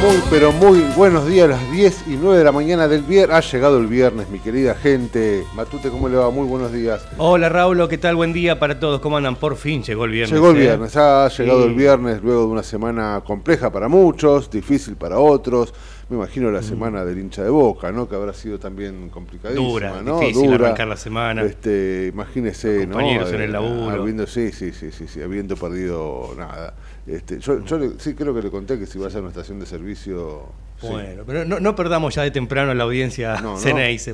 Muy, pero muy buenos días, a las 10 y 9 de la mañana del viernes. Ha llegado el viernes, mi querida gente. Matute, ¿cómo le va? Muy buenos días. Hola, Raúl, ¿qué tal? Buen día para todos. ¿Cómo andan? Por fin llegó el viernes. Llegó el ¿eh? viernes, ha llegado el viernes luego de una semana compleja para muchos, difícil para otros. Me imagino la mm. semana del hincha de boca, ¿no? Que habrá sido también complicadísima, Dura, ¿no? difícil arrancar la semana. Este, imagínese, ¿no? Compañeros en el laburo. Habiendo, sí, sí, sí, sí, sí, habiendo perdido nada. Este, yo, yo sí creo que le conté que si vas a una estación de servicio. Bueno, pero no, no, perdamos ya de temprano la audiencia no,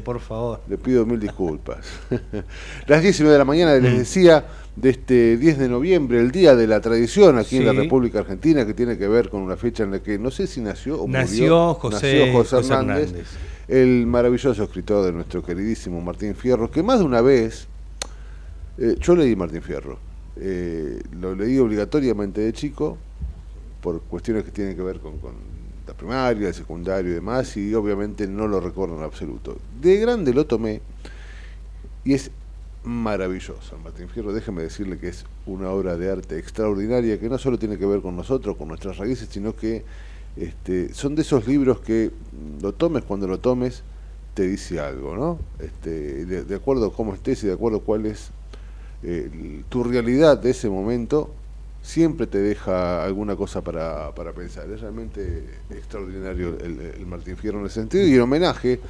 por favor. Le pido mil disculpas. Las 10 de la mañana les mm. decía de este 10 de noviembre, el Día de la Tradición aquí en la República Argentina, que tiene que ver con una fecha en la que no sé si nació o nació José, José, Hernández, el maravilloso escritor de nuestro queridísimo Martín Fierro, que más de una vez, eh, yo leí Martín Fierro, eh, lo leí obligatoriamente de chico, por cuestiones que tienen que ver con, con primaria, el secundario y demás, y obviamente no lo recuerdo en absoluto. De grande lo tomé y es maravilloso. Martín Fierro, déjeme decirle que es una obra de arte extraordinaria que no solo tiene que ver con nosotros, con nuestras raíces, sino que este, son de esos libros que lo tomes cuando lo tomes, te dice algo, ¿no? Este, de, acuerdo a cómo estés y de acuerdo a cuál es eh, tu realidad de ese momento, siempre te deja alguna cosa para, para pensar. Es realmente extraordinario el, Martín Fierro en ese sentido y en homenaje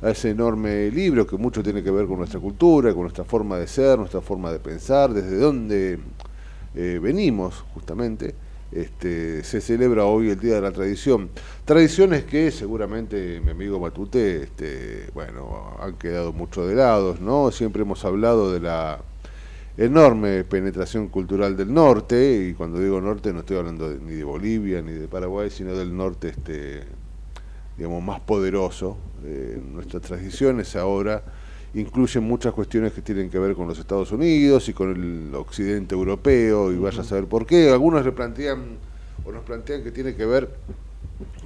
a ese enorme libro que mucho tiene que ver con nuestra cultura, con nuestra forma de ser, nuestra forma de pensar, desde dónde eh, venimos justamente. Este, se celebra hoy el Día de la Tradición. Tradiciones que seguramente mi amigo Matute, este, bueno, han quedado mucho de lado, ¿no? Siempre hemos hablado de la enorme penetración cultural del norte, y cuando digo norte no estoy hablando ni de Bolivia ni de Paraguay, sino del norte este, digamos, más poderoso. Eh, nuestras tradiciones ahora incluyen muchas cuestiones que tienen que ver con los Estados Unidos y con el occidente europeo, y vaya a saber por qué. Algunos le plantean, o nos plantean que tiene que ver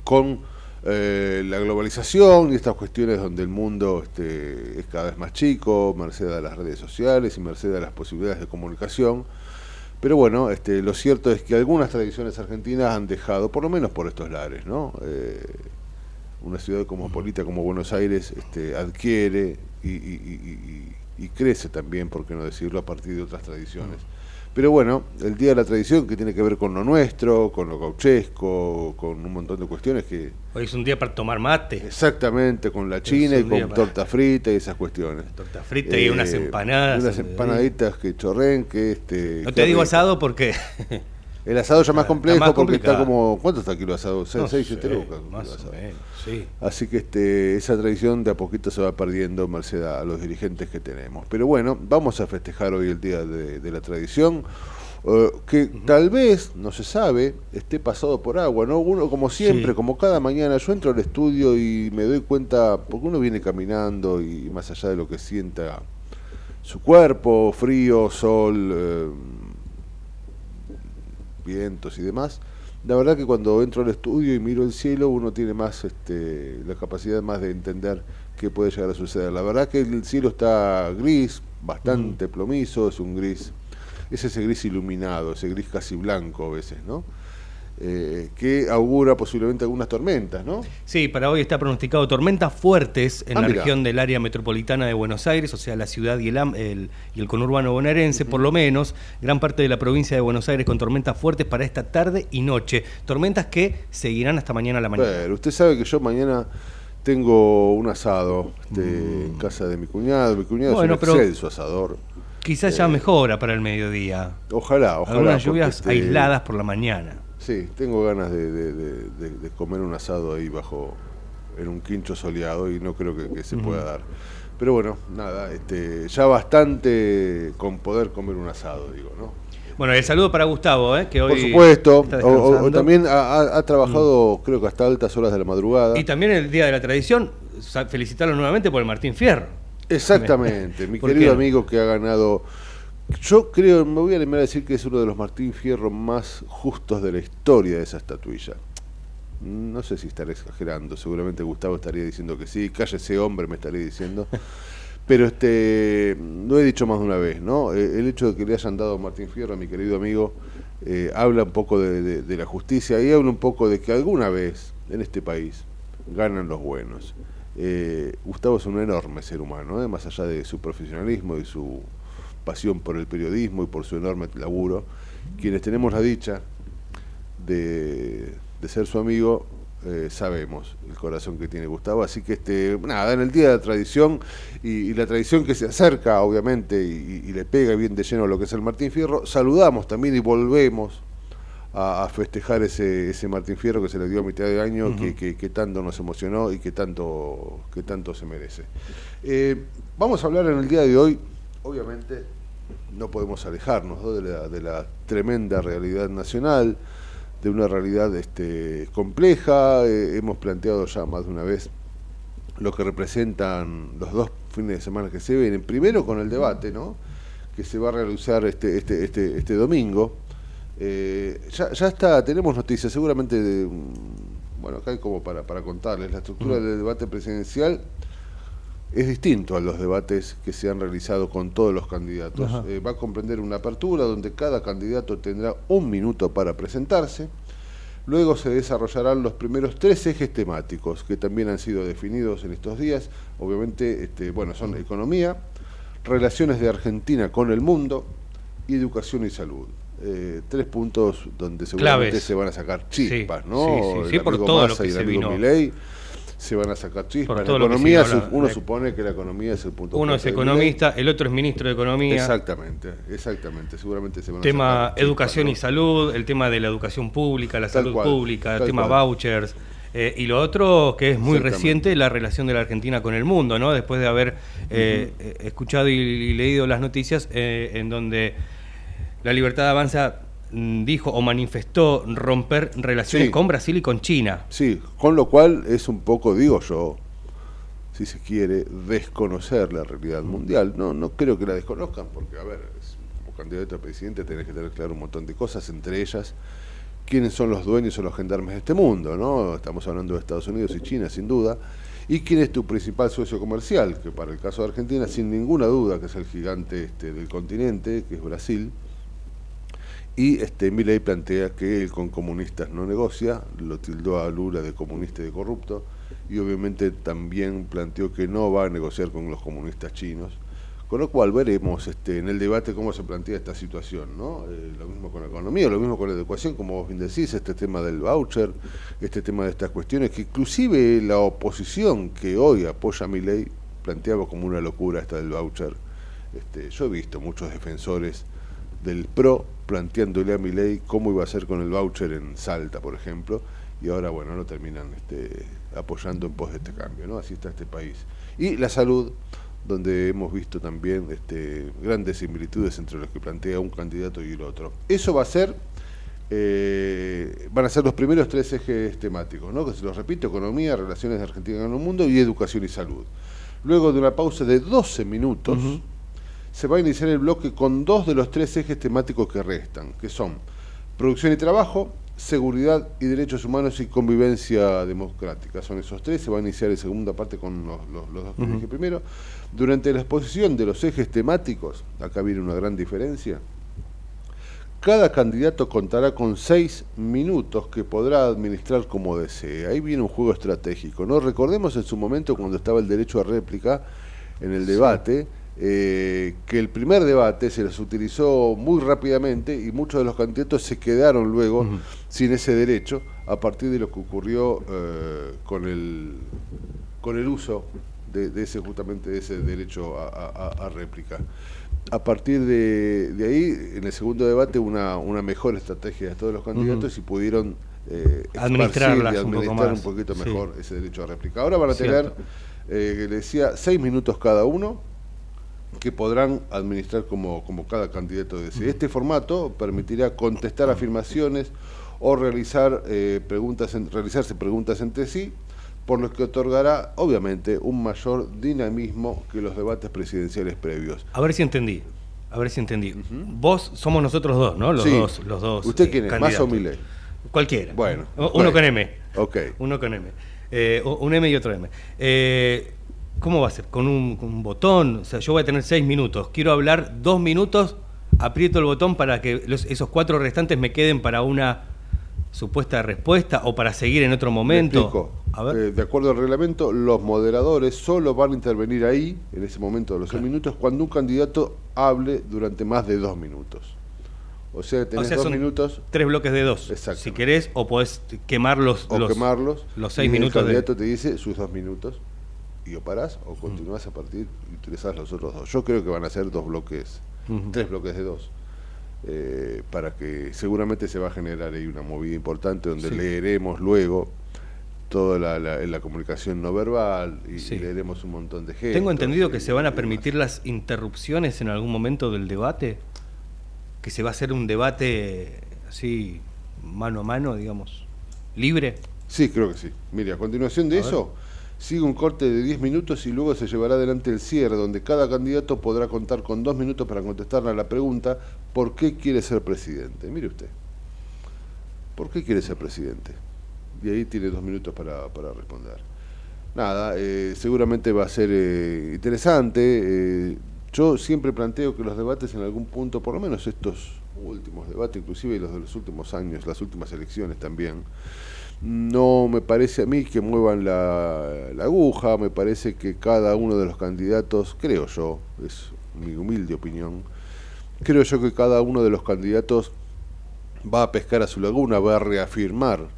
con eh, la globalización y estas cuestiones donde el mundo este, es cada vez más chico, merced a las redes sociales y merced a las posibilidades de comunicación. Pero bueno, este, lo cierto es que algunas tradiciones argentinas han dejado, por lo menos por estos lares, ¿no? Eh, una ciudad cosmopolita como Buenos Aires este, adquiere y, crece también, por qué no decirlo, a partir de otras tradiciones. Pero bueno, el Día de la Tradición que tiene que ver con lo nuestro, con lo gauchesco, con un montón de cuestiones que... Hoy es un día para tomar mate. Exactamente, con la china y con torta frita y esas cuestiones. Torta frita y unas eh, empanadas. Unas empanaditas que chorren, que este... No te digo asado porque... El asado ya más complejo más porque está como. ¿Cuánto está el kilo de asado? 6, No 7 sé, lucas. Más o asado. menos, sí. Así que este, esa tradición de a poquito se va perdiendo merced a los dirigentes que tenemos. Pero bueno, vamos a festejar hoy el día de, de la tradición, eh, que tal vez, no se sabe, esté pasado por agua, ¿no? Uno, como siempre, Sí. como cada mañana, yo entro al estudio y me doy cuenta, porque uno viene caminando y más allá de lo que sienta su cuerpo, frío, sol, eh, vientos y demás. La verdad que cuando entro al estudio y miro el cielo, uno tiene más este, la capacidad más de entender qué puede llegar a suceder. La verdad que el cielo está gris, bastante plomizo, es un gris, es ese gris iluminado, ese gris casi blanco a veces, ¿no? Eh, que augura posiblemente algunas tormentas, ¿no? Sí, para hoy está pronosticado tormentas fuertes en Ah, la mirá. región del área metropolitana de Buenos Aires, o sea, la ciudad y el, el- y el conurbano bonaerense, por lo menos, gran parte de la provincia de Buenos Aires con tormentas fuertes para esta tarde y noche. Tormentas que seguirán hasta mañana a la mañana. Pero usted sabe que yo mañana tengo un asado este, en casa de mi cuñado. Mi cuñado Mm. Bueno, es un excelso asador. Quizás ya mejora para el mediodía. Ojalá, ojalá. Algunas lluvias este, aisladas por la mañana. Sí, tengo ganas de, de- de- de- de comer un asado ahí bajo, en un quincho soleado y no creo que, que se pueda dar. Pero bueno, nada, este, ya bastante con poder comer un asado, digo, ¿no? Bueno, el saludo para Gustavo, ¿eh? que hoy Por supuesto, está o-. Mm. también ha, trabajado creo que hasta altas horas de la madrugada. Y también el Día de la Tradición, felicitarlo nuevamente por el Martín Fierro. Exactamente, mi ¿Por querido qué? amigo que ha ganado. Yo creo, me voy a animar a decir que es uno de los Martín Fierro más justos de la historia de esa estatuilla. No sé si estaré exagerando, seguramente Gustavo estaría diciendo que sí, cállese hombre, me estaría diciendo. Pero este, lo he dicho más de una vez, ¿no? Eh, El hecho de que le hayan dado a Martín Fierro, a mi querido amigo, eh, habla un poco de, de- de la justicia y habla un poco de que alguna vez en este país ganan los buenos. Eh, Gustavo es un enorme ser humano, ¿eh? más allá de su profesionalismo y su pasión por el periodismo y por su enorme laburo. Quienes tenemos la dicha de, de ser su amigo, eh, sabemos el corazón que tiene Gustavo. Así que, este, nada, en el Día de la Tradición y, y la tradición que se acerca, obviamente, y, y le pega bien de lleno lo que es el Martín Fierro, saludamos también y volvemos a, a festejar ese, ese Martín Fierro que se le dio a mitad de año, que, que- que tanto nos emocionó y que tanto, que tanto se merece. Eh, vamos a hablar en el día de hoy, obviamente no podemos alejarnos ¿no? de, la, de la tremenda realidad nacional, de una realidad este, compleja, eh, hemos planteado ya más de una vez lo que representan los dos fines de semana que se vienen, primero con el debate, ¿no? que se va a realizar este, este, este, este domingo. Eh, ya, ya está, tenemos noticias, seguramente, de, mm, bueno, acá hay como para, para contarles, la estructura del debate presidencial es distinto a los debates que se han realizado con todos los candidatos. Eh, va a comprender una apertura donde cada candidato tendrá un minuto para presentarse. Luego se desarrollarán los primeros tres ejes temáticos que también han sido definidos en estos días. Obviamente, este, bueno, son economía, relaciones de Argentina con el mundo y educación y salud. Eh, tres puntos donde seguramente Claves. se van a sacar chispas, Sí, ¿no? sí, sí, El sí, por todo lo Massa que y el se vino. Se van a sacar chispas. Por La economía, su- uno de- supone que la economía es el punto Uno es economista, el otro es ministro de. Economía. Exactamente, exactamente. Seguramente se van a Tema sacar chispas, educación y salud, el tema de la educación pública, la Tal salud cual, pública, el tema cual. vouchers. eh, y lo otro, que es muy reciente, la relación de la Argentina con el mundo, ¿no? Después de haber eh, escuchado y, y leído las noticias eh, en donde la Libertad Avanza dijo o manifestó romper relaciones Sí. con Brasil y con China. Sí, con lo cual es un poco, digo yo, si se quiere, desconocer la realidad mundial. No, no creo que la desconozcan, porque, a ver, como candidato a presidente tenés que tener claro un montón de cosas, entre ellas quiénes son los dueños o los gendarmes de este mundo, ¿no? Estamos hablando de Estados Unidos y China, sin duda. ¿Y quién es tu principal socio comercial? Que para el caso de Argentina, sin ninguna duda, que es el gigante este, del continente, que es Brasil. Y este Milei plantea que él con comunistas no negocia, lo tildó a Lula de comunista y de corrupto, y obviamente también planteó que no va a negociar con los comunistas chinos. Con lo cual veremos este, en el debate cómo se plantea esta situación, ¿no? Eh, lo mismo con la economía, lo mismo con la educación, como vos bien decís, este tema del voucher, este tema de estas cuestiones, que inclusive la oposición que hoy apoya a mi ley planteaba como una locura esta del voucher. Este, yo he visto muchos defensores del PRO planteándole a ley cómo iba a ser con el voucher en Salta, por ejemplo, y ahora, bueno, lo terminan este, apoyando en pos de este cambio, ¿no? Así está este país. Y la salud, donde hemos visto también este, grandes similitudes entre los que plantea un candidato y el otro. Eso va a ser, eh, van a ser los primeros tres ejes temáticos, ¿no? que se los repito, economía, relaciones de Argentina con el mundo y educación y salud. Luego de una pausa de 12 minutos, se va a iniciar el bloque con dos de los tres ejes temáticos que restan, que son producción y trabajo, seguridad y derechos humanos y convivencia democrática. Son esos tres, se va a iniciar en segunda parte con los, dos que dije primero. Durante la exposición de los ejes temáticos, acá viene una gran diferencia, cada candidato contará con seis minutos que podrá administrar como desee. Ahí viene un juego estratégico. ¿no? Recordemos en su momento cuando estaba el derecho a réplica en el debate, eh, que el primer debate se les utilizó muy rápidamente y muchos de los candidatos se quedaron luego sin ese derecho a partir de lo que ocurrió eh, con, el, con el uso de, ese justamente de ese derecho a, réplica. A partir de, ahí, en el segundo debate, una, una mejor estrategia de todos los candidatos y pudieron eh, administrar un, poquito mejor ese derecho a réplica. Ahora van a tener, eh, le decía, seis minutos cada uno que podrán administrar como, como cada candidato decide. Este formato permitirá contestar afirmaciones o realizar eh, preguntas realizarse preguntas entre sí, por lo que otorgará, obviamente, un mayor dinamismo que los debates presidenciales previos. A ver si entendí. A ver si entendí. Vos somos nosotros dos, ¿no? Los dos, los dos. ¿Usted quién es? ¿Más o Milei? Cualquiera. Bueno. Uno con M. Ok. Uno con M. Eh, un M y otro M. Eh, ¿Cómo va a ser? ¿Con un, botón? O sea, yo voy a tener seis minutos. Quiero hablar dos minutos, aprieto el botón para que esos cuatro restantes me queden para una supuesta respuesta o para seguir en otro momento. A ver. Eh, de acuerdo al reglamento, los moderadores solo van a intervenir ahí, en ese momento de los seis minutos, cuando un candidato hable durante más de dos minutos. O sea, tenés dos minutos. Tres bloques de dos. Si querés, o podés quemar los, o quemarlos, los seis minutos. El candidato te dice sus dos minutos y o parás o continúas a partir y utilizás los otros dos. Yo creo que van a ser dos bloques, tres bloques de dos. Eh, para que seguramente se va a generar ahí una movida importante donde leeremos luego toda la, la, comunicación no verbal y, leeremos un montón de gente. Tengo entendido que se van a permitir las interrupciones en algún momento del debate, que se va a hacer un debate así mano a mano, digamos, libre. Sí, creo que sí. Mire, a continuación de eso... Sigue un corte de 10 minutos y luego se llevará adelante el cierre, donde cada candidato podrá contar con dos minutos para contestarle a la pregunta ¿por qué quiere ser presidente? Mire usted, ¿por qué quiere ser presidente? Y ahí tiene dos minutos para, responder. Nada, eh, seguramente va a ser eh, interesante. Eh, yo siempre planteo que los debates en algún punto, por lo menos estos últimos debates, inclusive los de los últimos años, las últimas elecciones también, no me parece a mí que muevan la, aguja, me parece que cada uno de los candidatos, creo yo, es mi humilde opinión, creo yo que cada uno de los candidatos va a pescar a su laguna, va a reafirmar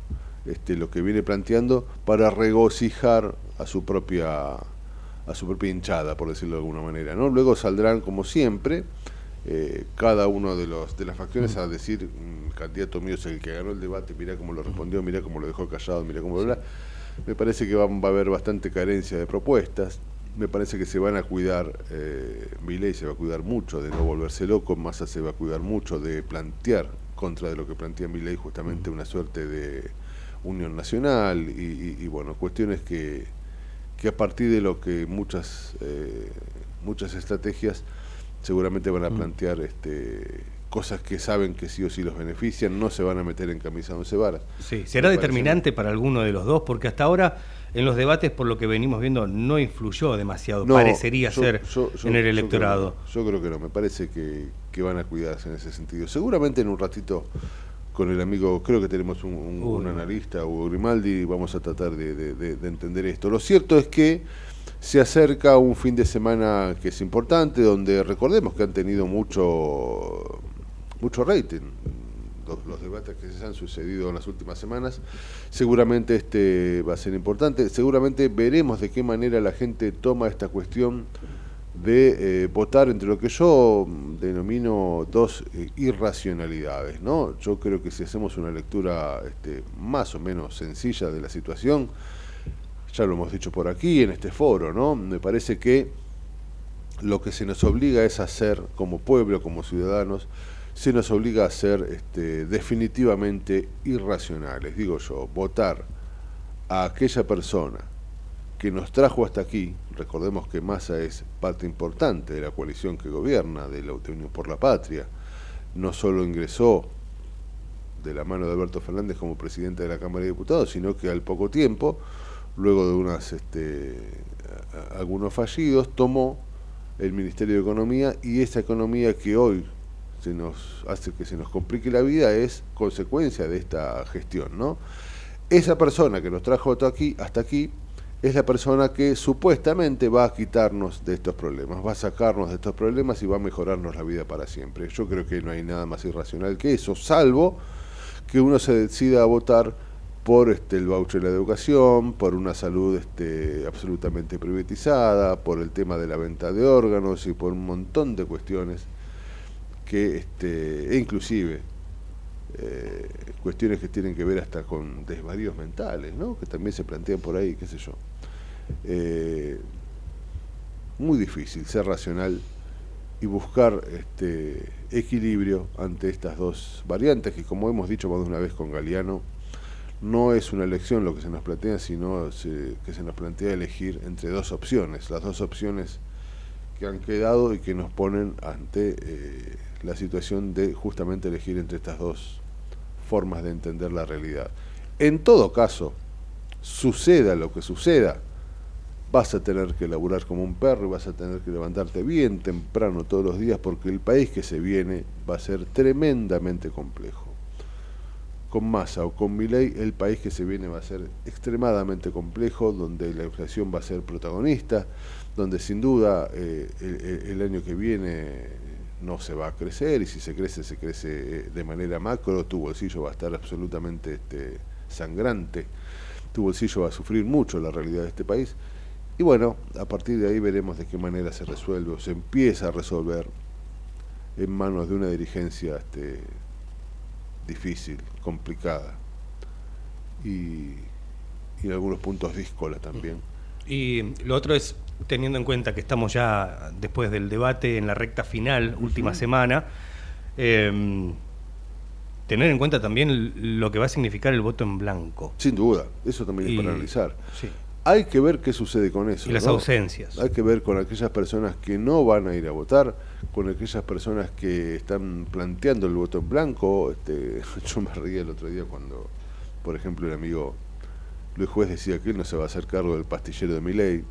este, lo que viene planteando para regocijar a su propia a su propia hinchada, por decirlo de alguna manera. ¿no? Luego saldrán, como siempre, eh, cada uno de los de las facciones a decir el candidato mío es el que ganó el debate, mira cómo lo respondió, mira cómo lo dejó callado, mira cómo lo habla. Me parece que va, a haber bastante carencia de propuestas. Me parece que se van a cuidar, eh, ley se va a cuidar mucho de no volverse loco, Massa se va a cuidar mucho de plantear contra de lo que plantea ley justamente una suerte de unión nacional y, bueno, cuestiones que, que a partir de lo que muchas, eh, muchas estrategias seguramente van a mm. plantear este, cosas que saben que sí o sí los benefician, no se van a meter en camisa once varas. Sí, será determinante para alguno de los dos, porque hasta ahora en los debates, por lo que venimos viendo, no influyó demasiado, parecería ser en el electorado. Yo creo, que no, me parece que, van a cuidarse en ese sentido. Seguramente en un ratito con el amigo, creo que tenemos un, analista, Hugo Grimaldi, vamos a tratar de entender esto. Lo cierto es que se acerca un fin de semana que es importante, donde recordemos que han tenido mucho, mucho rating los, debates que se han sucedido en las últimas semanas. Seguramente este va a ser importante. Seguramente veremos de qué manera la gente toma esta cuestión de eh, votar entre lo que yo denomino dos eh, irracionalidades. ¿no? Yo creo que si hacemos una lectura este, más o menos sencilla de la situación, ya lo hemos dicho por aquí en este foro, ¿no? me parece que lo que se nos obliga es hacer como pueblo, como ciudadanos, se nos obliga a ser este, definitivamente irracionales. Digo yo, votar a aquella persona que nos trajo hasta aquí, recordemos que Massa es parte importante de la coalición que gobierna, de la Unión por la Patria, no solo ingresó de la mano de Alberto Fernández como presidente de la Cámara de Diputados, sino que al poco tiempo, luego de unas, este, algunos fallidos, tomó el Ministerio de Economía y esa economía que hoy se nos hace que se nos complique la vida es consecuencia de esta gestión, ¿no? Esa persona que nos trajo hasta aquí, hasta aquí es la persona que supuestamente va a quitarnos de estos problemas, va a sacarnos de estos problemas y va a mejorarnos la vida para siempre. Yo creo que no hay nada más irracional que eso, salvo que uno se decida a votar por este, el voucher de la educación, por una salud este, absolutamente privatizada, por el tema de la venta de órganos y por un montón de cuestiones que, este, e inclusive, eh, cuestiones que tienen que ver hasta con desvaríos mentales, ¿no? que también se plantean por ahí, qué sé yo. Eh, muy difícil ser racional y buscar equilibrio ante estas dos variantes que como hemos dicho más de una vez con Galeano no es una elección lo que se nos plantea sino que se nos plantea elegir entre dos opciones las dos opciones que han quedado y que nos ponen ante eh, la situación de justamente elegir entre estas dos formas de entender la realidad en todo caso suceda lo que suceda vas a tener que laburar como un perro y vas a tener que levantarte bien temprano todos los días porque el país que se viene va a ser tremendamente complejo. Con Massa o con Milei, el país que se viene va a ser extremadamente complejo, donde la inflación va a ser protagonista, donde sin duda eh, el, año que viene no se va a crecer y si se crece, se crece eh, de manera macro, tu bolsillo va a estar absolutamente este, sangrante, tu bolsillo va a sufrir mucho la realidad de este país. Y bueno, a partir de ahí veremos de qué manera se resuelve o se empieza a resolver en manos de una dirigencia este, difícil, complicada y, en algunos puntos díscola también. Y lo otro es, teniendo en cuenta que estamos ya después del debate en la recta final, última semana, em, tener en cuenta también lo que va a significar el voto en blanco. Sin duda, eso también es para analizar. Sí. Hay que ver qué sucede con eso. Y las ausencias. Hay que ver con aquellas personas que no van a ir a votar, con aquellas personas que están planteando el voto en blanco. Este, yo me reí el otro día cuando, por ejemplo, el amigo Luis Juez decía que él no se va a hacer cargo del pastillero de mi ley,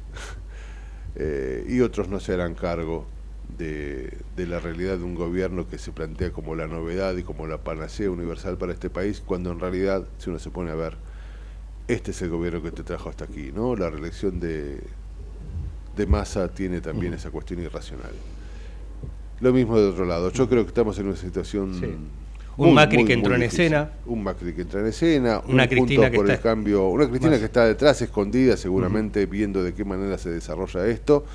eh, y otros no se harán cargo de, de, la realidad de un gobierno que se plantea como la novedad y como la panacea universal para este país, cuando en realidad, si uno se pone a ver este es el gobierno que te trajo hasta aquí, ¿no? La reelección de, de Massa tiene también esa cuestión irracional. Lo mismo de otro lado. Yo creo que estamos en una situación... Un Macri que entró en escena. Un Macri que entra en escena. Una un Cristina punto por el cambio. Una Cristina que está detrás, escondida, seguramente viendo de qué manera se desarrolla esto.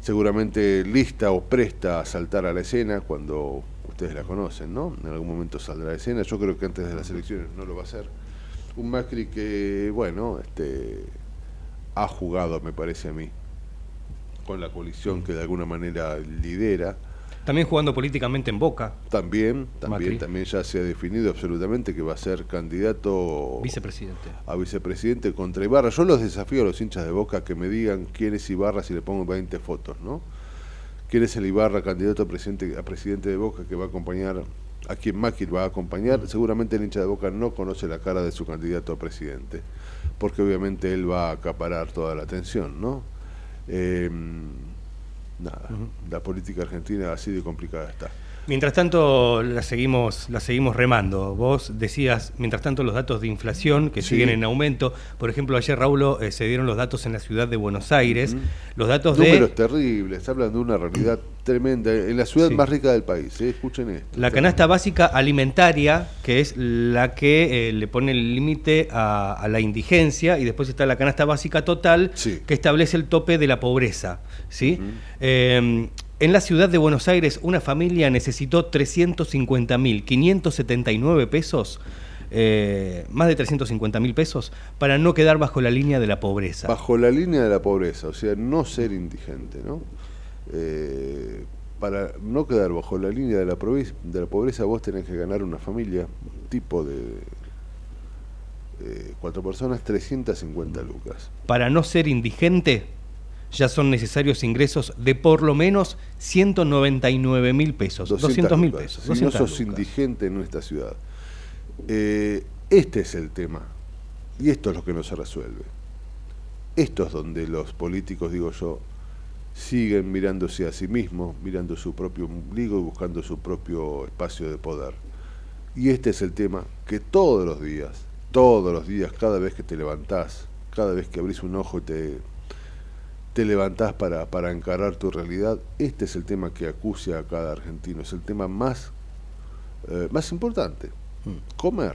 Seguramente lista o presta a saltar a la escena cuando ustedes la conocen, ¿no? En algún momento saldrá a escena. Yo creo que antes de las elecciones no lo va a hacer un Macri que, bueno, este, ha jugado, me parece a mí, con la coalición que de alguna manera lidera. También jugando políticamente en Boca. También, también, también ya se ha definido absolutamente que va a ser candidato vicepresidente. a vicepresidente contra Ibarra. Yo los desafío a los hinchas de Boca que me digan quién es Ibarra si le pongo 20 fotos, ¿no? ¿Quién es el Ibarra, candidato a presidente, a presidente de Boca que va a acompañar a quien Macri va a acompañar, seguramente el hincha de Boca no conoce la cara de su candidato a presidente, porque obviamente él va a acaparar toda la atención, ¿no? Em, nada, la política argentina así de complicada está. Mientras tanto, la seguimos, la seguimos remando. Vos decías, mientras tanto, los datos de inflación que siguen en aumento. Por ejemplo, ayer, Raúl, eh, se dieron los datos en la ciudad de Buenos Aires. Los datos Números terribles, hablan de una realidad Tremenda, en la ciudad Sí. más rica del país, ¿eh? escuchen esto. La canasta básica alimentaria, que es la que eh, le pone el límite a, a la indigencia, y después está la canasta básica total, Sí. que establece el tope de la pobreza. ¿sí? Eh, en la ciudad de Buenos Aires, una familia necesitó 350.579 pesos, eh, más de 350.000 pesos, para no quedar bajo la línea de la pobreza. Bajo la línea de la pobreza, o sea, no ser indigente, ¿no? Eh, para no quedar bajo la línea de la, provi- de la pobreza, vos tenés que ganar una familia, un tipo de eh, cuatro personas, 350 lucas. Para no ser indigente, ya son necesarios ingresos de por lo menos 199 mil pesos. 200 mil pesos. Si no 200 sos lucas. indigente en nuestra ciudad. Eh, este es el tema. Y esto es lo que no se resuelve. Esto es donde los políticos, digo yo, siguen mirándose a sí mismos, mirando su propio ombligo y buscando su propio espacio de poder. Y este es el tema que todos los días, todos los días, cada vez que te levantás, cada vez que abrís un ojo y te, te levantás para, para encarar tu realidad, este es el tema que acucia a cada argentino, es el tema más, eh, más importante. Mm. Comer,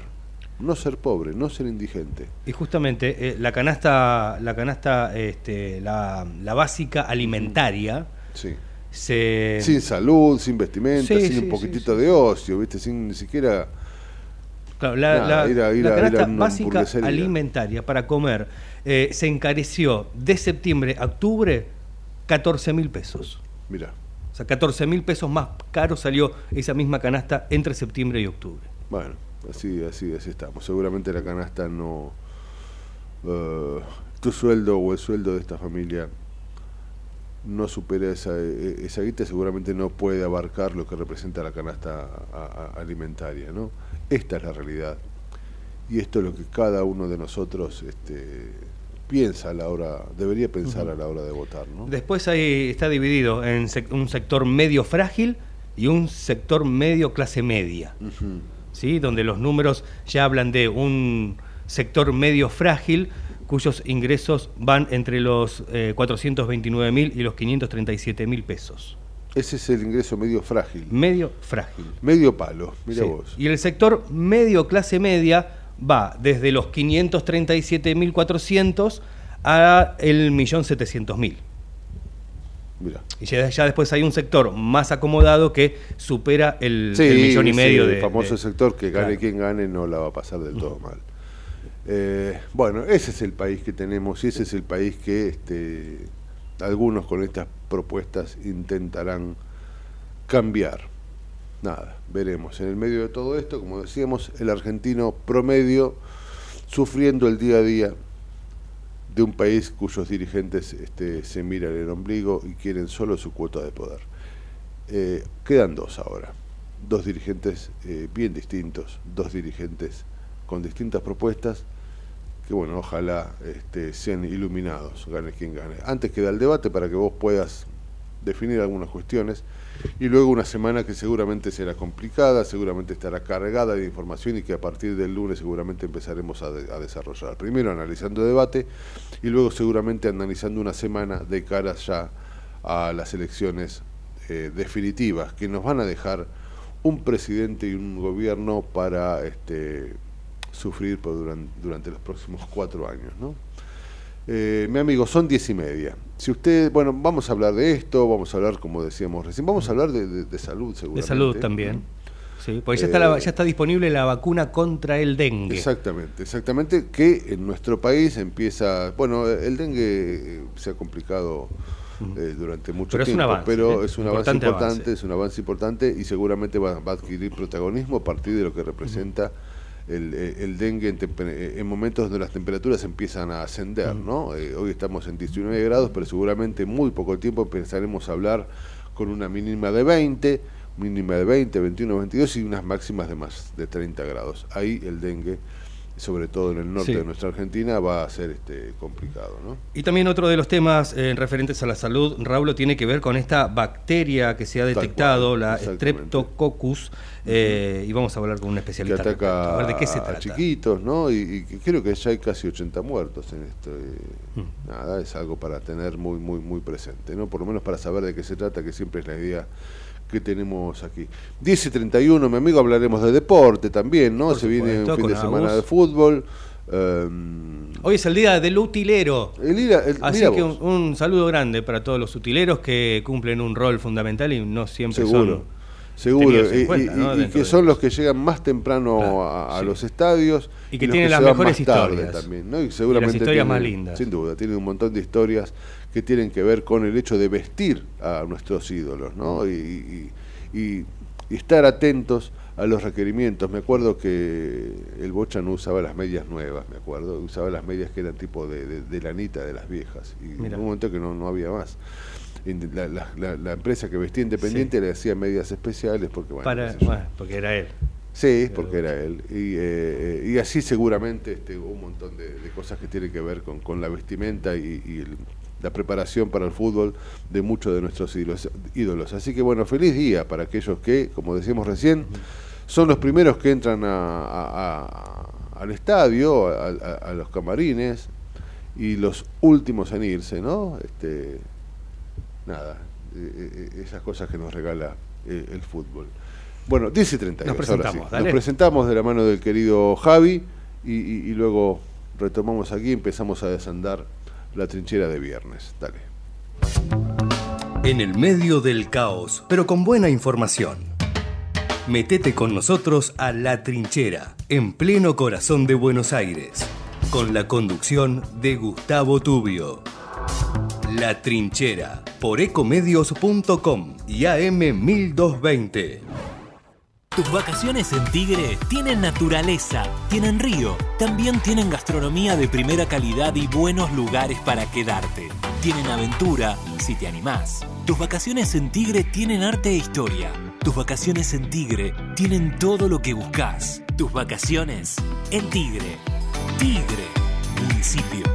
no ser pobre, no ser indigente. Y justamente eh, la canasta, la canasta, este, la, la básica alimentaria Sí. se sin salud, sin vestimenta, sí, sin sí, un poquitito de ocio, ¿viste? Sin ni siquiera... Claro, la, la- ir a- ir la a- ir a canasta básica alimentaria para comer eh, se encareció de septiembre a octubre 14 mil pesos. Mira, O sea, 14 mil pesos más caro salió esa misma canasta entre septiembre y octubre. bueno, así, así, así estamos. Seguramente la canasta no... eh, tu sueldo o el sueldo de esta familia no supera esa, eh, esa guita, seguramente no puede abarcar lo que representa la canasta a- a- alimentaria, ¿no? Esta es la realidad. Y esto es lo que cada uno de nosotros este, piensa a la hora, debería pensar a la hora de votar, ¿no? Después ahí está dividido en sec- un sector medio frágil y un sector medio clase media. ¿sí? donde los números ya hablan de un sector medio frágil cuyos ingresos van entre los eh, 429 mil y los 537 mil pesos. Ese es el ingreso medio frágil. Medio frágil. Medio palo, mira Sí. vos. Y el sector medio clase media va desde los 537.400 a el 1.700.000. Mira. Y ya, ya después hay un sector más acomodado que supera el, el millón y sí, medio el de... famoso de- sector que gane Claro. quien gane no la va a pasar del todo mal. Eh, bueno, ese es el país que tenemos y ese es el país que este, algunos con estas propuestas intentarán cambiar. Nada, veremos. En el medio de todo esto, como decíamos, el argentino promedio sufriendo el día a día de un país cuyos dirigentes este, se miran el ombligo y quieren solo su cuota de poder. Eh, quedan dos ahora, dos dirigentes eh, bien distintos, dos dirigentes con distintas propuestas que bueno, ojalá este, sean iluminados, gane quien gane. Antes queda el debate para que vos puedas definir algunas cuestiones y luego una semana que seguramente será complicada, seguramente estará cargada de información y que a partir del lunes seguramente empezaremos a, de- a desarrollar. Primero analizando debate y luego seguramente analizando una semana de cara ya a las elecciones eh, definitivas que nos van a dejar un presidente y un gobierno para este, sufrir por duran- durante los próximos cuatro años. ¿no? Eh, mi amigo, son diez y media. Si usted, bueno, vamos a hablar de esto, vamos a hablar, como decíamos recién, vamos a hablar de, de- de salud De seguramente. salud también. Sí, porque ya, está la- Eh, ya está disponible la vacuna contra el dengue. Exactamente, exactamente, que en nuestro país empieza, bueno, el dengue eh, se ha complicado eh, durante mucho Pero es un tiempo, avance, pero ¿eh? es un avance Importante avance. es un avance importante y seguramente va, va a adquirir protagonismo a partir de lo que representa eh, el dengue en, temper- eh, en momentos donde las temperaturas empiezan a ascender, ¿no? Eh, hoy estamos en 19 grados, pero seguramente en muy poco tiempo empezaremos a hablar con una mínima de 20, mínima de 20, 21, 22 y unas máximas de más de 30 grados. Ahí el dengue sobre todo en el norte de nuestra Argentina, va a ser este, complicado. ¿no? Y también otro de los temas eh, referentes a la salud, Raúl, tiene que ver con esta bacteria que se ha detectado, la Streptococcus, eh, y vamos a hablar con un especialista. Que ataca a, ver de qué se trata. a chiquitos, ¿no? Y, creo que ya hay casi 80 muertos en esto. Mm. Nada, es algo para tener muy, muy, muy presente, ¿no? Por lo menos para saber de qué se trata, que siempre es la idea que tenemos aquí. 10 y 31, mi amigo, hablaremos de deporte también, ¿no? Se viene un fin de semana de fútbol. Em, Hoy es el día del utilero. Así que un, saludo grande para todos los utileros que cumplen un rol fundamental y no siempre son. Seguro, y, que son los que llegan más temprano a, los estadios. Y que tienen las mejores historias. También, ¿no? y seguramente las historias más lindas. Sin duda, tienen un montón de historias que tienen que ver con el hecho de vestir a nuestros ídolos, ¿no? Y, estar atentos a los requerimientos. Me acuerdo que el Bocha no usaba las medias nuevas, me acuerdo, usaba las medias que eran tipo de, de, lanita de las viejas. Y en un momento que no, no había más. La, empresa que vestía independiente le hacía medias especiales porque, bueno, porque era él. Sí, porque era él. Y, eh, y así seguramente este, un montón de, cosas que tienen que ver con, con la vestimenta y, el, la preparación para el fútbol de muchos de nuestros ídolos, Así que bueno, feliz día para aquellos que, como decíamos recién, son los primeros que entran al estadio, a, los camarines, y los últimos en irse, ¿no? Este, nada, eh, eh, esas cosas que nos regala eh, el fútbol. Bueno, 10 y 30. Nos presentamos, Nos presentamos de la mano del querido Javi y, y luego retomamos aquí y empezamos a desandar la trinchera de viernes. Dale. En el medio del caos, pero con buena información. Metete con nosotros a La Trinchera, en pleno corazón de Buenos Aires, con la conducción de Gustavo Tubio. La Trinchera, por ecomedios.com y AM 1220. Tus vacaciones en Tigre tienen naturaleza, tienen río, también tienen gastronomía de primera calidad y buenos lugares para quedarte. Tienen aventura, si te animás. Tus vacaciones en Tigre tienen arte e historia. Tus vacaciones en Tigre tienen todo lo que buscas. Tus vacaciones en Tigre. Tigre, municipio.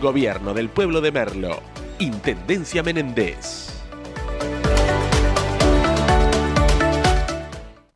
Gobierno del Pueblo de Merlo. Intendencia Menéndez.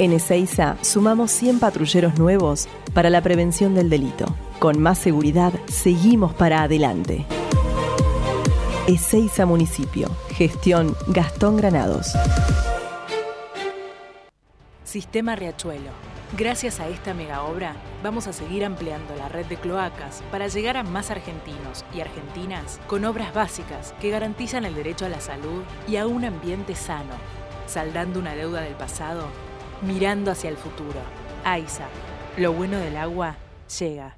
En Ezeiza sumamos 100 patrulleros nuevos para la prevención del delito. Con más seguridad, seguimos para adelante. Ezeiza Municipio. Gestión Gastón Granados. Sistema Riachuelo. Gracias a esta mega obra, vamos a seguir ampliando la red de cloacas para llegar a más argentinos y argentinas con obras básicas que garantizan el derecho a la salud y a un ambiente sano, saldando una deuda del pasado mirando hacia el futuro. AISA, lo bueno del agua llega.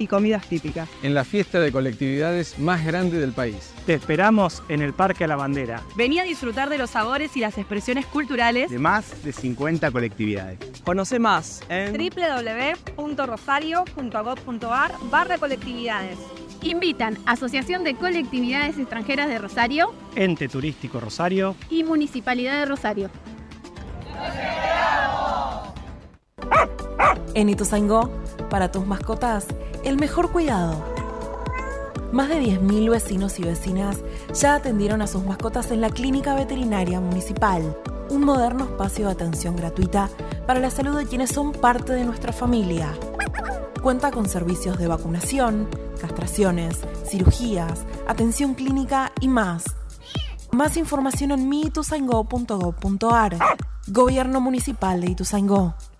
y comidas típicas. En la fiesta de colectividades más grande del país. Te esperamos en el Parque a la Bandera. Vení a disfrutar de los sabores y las expresiones culturales de más de 50 colectividades. Conoce más en www.rosario.gov.ar barra colectividades. Invitan Asociación de Colectividades Extranjeras de Rosario, Ente Turístico Rosario y Municipalidad de Rosario. En Ituzaingó, para tus mascotas, el mejor cuidado. Más de 10.000 vecinos y vecinas ya atendieron a sus mascotas en la Clínica Veterinaria Municipal, un moderno espacio de atención gratuita para la salud de quienes son parte de nuestra familia. Cuenta con servicios de vacunación, castraciones, cirugías, atención clínica y más. Más información en miituzaingó.gov.ar. Gobierno Municipal de Ituzaingó.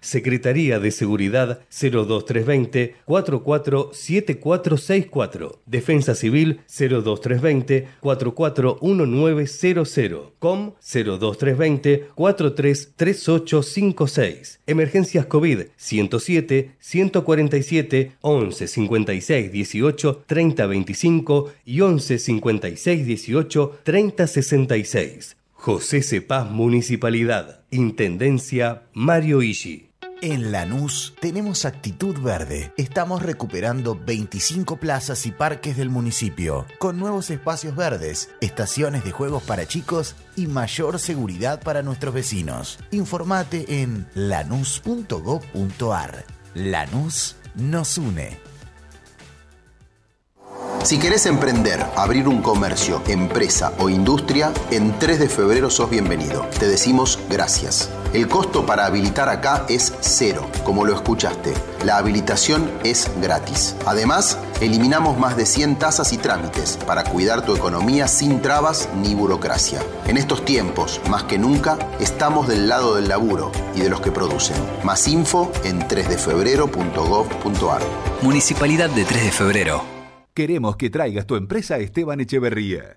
Secretaría de Seguridad 02320 447464. Defensa Civil 02320 441900. COM 02320 433856. Emergencias COVID 107 147 11 56 18 30 25 y 11 56 18 30 66. José Cepaz Municipalidad. Intendencia Mario Ishi. En Lanús tenemos actitud verde. Estamos recuperando 25 plazas y parques del municipio, con nuevos espacios verdes, estaciones de juegos para chicos y mayor seguridad para nuestros vecinos. Informate en lanús.gov.ar. Lanús nos une. Si querés emprender, abrir un comercio, empresa o industria, en 3 de febrero sos bienvenido. Te decimos gracias. El costo para habilitar acá es cero, como lo escuchaste. La habilitación es gratis. Además, eliminamos más de 100 tasas y trámites para cuidar tu economía sin trabas ni burocracia. En estos tiempos, más que nunca, estamos del lado del laburo y de los que producen. Más info en 3defebrero.gov.ar. Municipalidad de 3 de Febrero. Queremos que traigas tu empresa a Esteban Echeverría.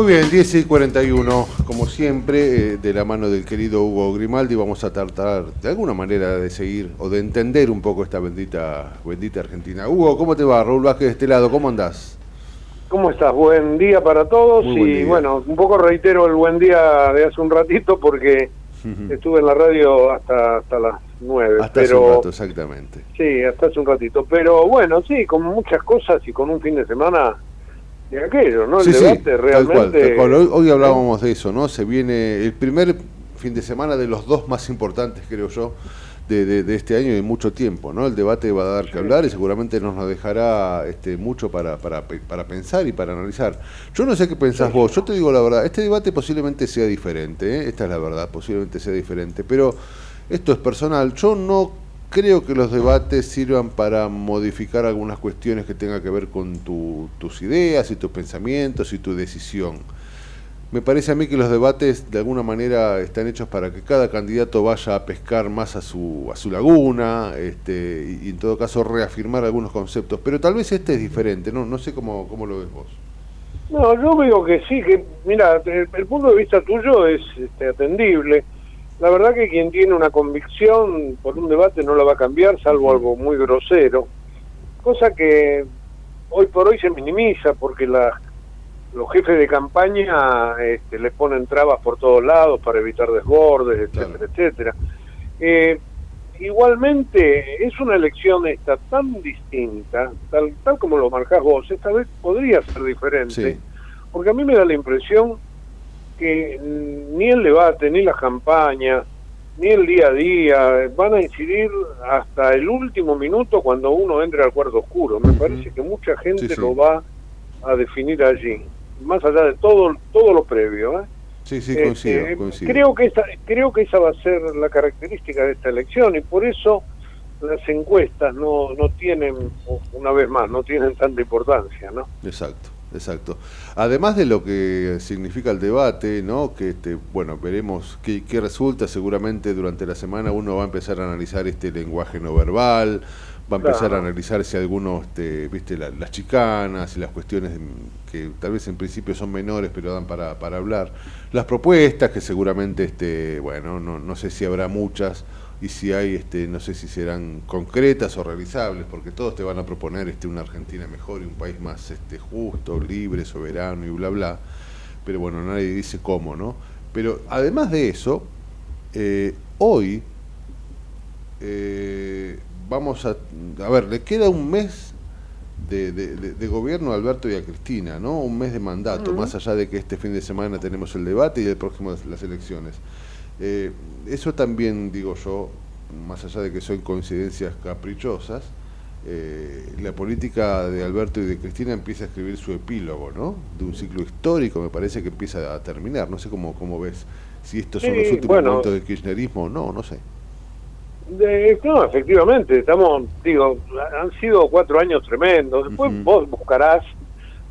Muy bien, 10 y 41, como siempre, eh, de la mano del querido Hugo Grimaldi, vamos a tratar de alguna manera de seguir o de entender un poco esta bendita, bendita Argentina. Hugo, ¿cómo te va? Raúl Vázquez de este lado, ¿cómo andás? ¿Cómo estás? Buen día para todos Muy y bueno, un poco reitero el buen día de hace un ratito porque estuve en la radio hasta, hasta las 9. Hasta hace un rato, exactamente. Sí, hasta hace un ratito. Pero bueno, sí, con muchas cosas y con un fin de semana de aquello, ¿no? El Sí, sí, debate tal realmente... cual, tal cual. Hoy, hablábamos de eso, ¿no? Se viene el primer fin de semana de los dos más importantes, creo yo, de, de- de este año y de mucho tiempo, ¿no? El debate va a dar que hablar y seguramente nos dejará este, mucho para, para, para pensar y para analizar. Yo no sé qué pensás vos, yo te digo la verdad, este debate posiblemente sea diferente, ¿eh? esta es la verdad, posiblemente sea diferente, pero esto es personal, yo no creo que los debates sirvan para modificar algunas cuestiones que tengan que ver con tu- tus ideas y tus pensamientos y tu decisión. Me parece a mí que los debates de alguna manera están hechos para que cada candidato vaya a pescar más a su, a su laguna este, y, en todo caso reafirmar algunos conceptos. Pero tal vez este es diferente, no, no sé cómo, cómo lo ves vos. No, yo veo que sí, que mira, el, el punto de vista tuyo es este, atendible. La verdad que quien tiene una convicción por un debate no la va a cambiar, salvo algo muy grosero, cosa que hoy por hoy se minimiza porque la- los jefes de campaña este, les ponen trabas por todos lados para evitar desbordes, etcétera, etcétera. Eh, igualmente es una elección esta tan distinta, tal, tal como lo marcás vos, esta vez podría ser diferente, porque a mí me da la impresión que ni el debate, ni las campañas, ni el día a día van a incidir hasta el último minuto cuando uno entre al cuarto oscuro. Me parece que mucha gente Sí, sí. lo va a definir allí, más allá de todo, todo lo previo. ¿eh? Sí, sí, Este, coincido, coincido. Creo que esa, creo que esa va a ser la característica de esta elección y por eso las encuestas no, no tienen, una vez más, no tienen tanta importancia, ¿no? Exacto, exacto. Además de lo que significa el debate, ¿no? Que este, bueno, veremos qué, qué resulta. Seguramente durante la semana uno va a empezar a analizar este lenguaje no verbal, va a empezar Claro. a analizar si algunos, este, viste, la- las chicanas y las cuestiones que tal vez en principio son menores, pero dan para, para hablar. Las propuestas, que seguramente, este, bueno, no, no sé si habrá muchas y si hay, este, no sé si serán concretas o realizables, porque todos te van a proponer este, una Argentina mejor y un país más este, justo, libre, soberano y bla, bla. Pero bueno, nadie dice cómo, ¿no? Pero además de eso, eh, hoy eh, vamos a... A ver, le queda un mes de, de- de- de gobierno a Alberto y a Cristina, ¿no? Un mes de mandato, más allá de que este fin de semana tenemos el debate y el próximo las elecciones. Eh, eso también, digo yo, más allá de que son coincidencias caprichosas, eh, la política de Alberto y de Cristina empieza a escribir su epílogo, ¿no? De un ciclo histórico, me parece que empieza a terminar. No sé cómo, cómo ves, si estos son Sí, los últimos bueno. momentos del kirchnerismo o no, no sé. De- no, efectivamente, estamos, digo, han sido cuatro años tremendos. Después vos buscarás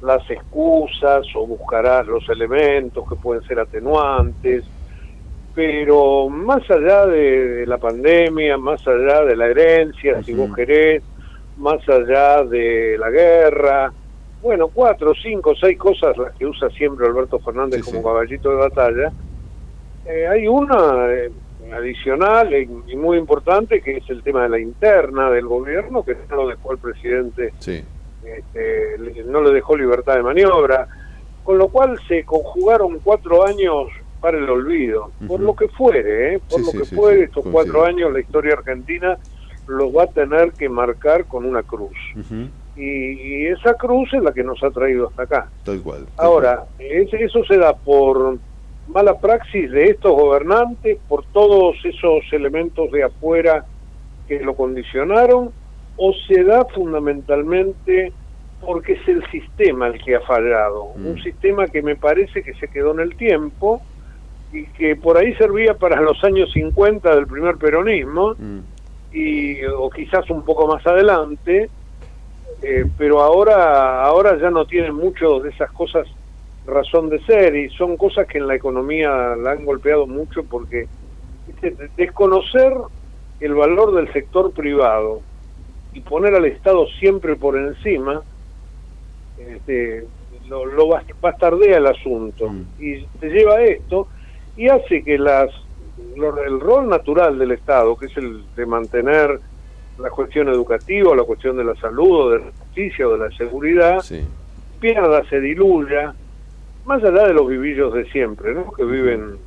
las excusas o buscarás los elementos que pueden ser atenuantes, pero más allá de, de la pandemia, más allá de la herencia, si vos querés, más allá de la guerra, bueno, cuatro, cinco, seis cosas las que usa siempre Alberto Fernández como caballito de batalla, eh, hay una eh, adicional y, y muy importante que es el tema de la interna del gobierno, que no lo dejó el presidente, Sí. este, le- no le dejó libertad de maniobra, con lo cual se conjugaron cuatro años para el olvido, por lo que fuere, ¿eh? por Sí, lo que sí, fuere, sí, estos coincido. cuatro años la historia argentina los va a tener que marcar con una cruz. Y, y esa cruz es la que nos ha traído hasta acá. Tal cual. Ahora, es- eso se da por mala praxis de estos gobernantes, por todos esos elementos de afuera que lo condicionaron, o se da fundamentalmente porque es el sistema el que ha fallado. Un sistema que me parece que se quedó en el tiempo y que por ahí servía para los años 50 del primer peronismo, Mm. y, o quizás un poco más adelante, eh, pero ahora, ahora ya no tienen mucho de esas cosas razón de ser y son cosas que en la economía la han golpeado mucho porque desconocer el valor del sector privado y poner al Estado siempre por encima, este, lo, lo bas- bastardea el asunto y te lleva a esto y hace que las el rol natural del Estado, que es el de mantener la cuestión educativa, la cuestión de la salud, o de la justicia o de la seguridad, pierda, se diluya, más allá de los vivillos de siempre, ¿no? que viven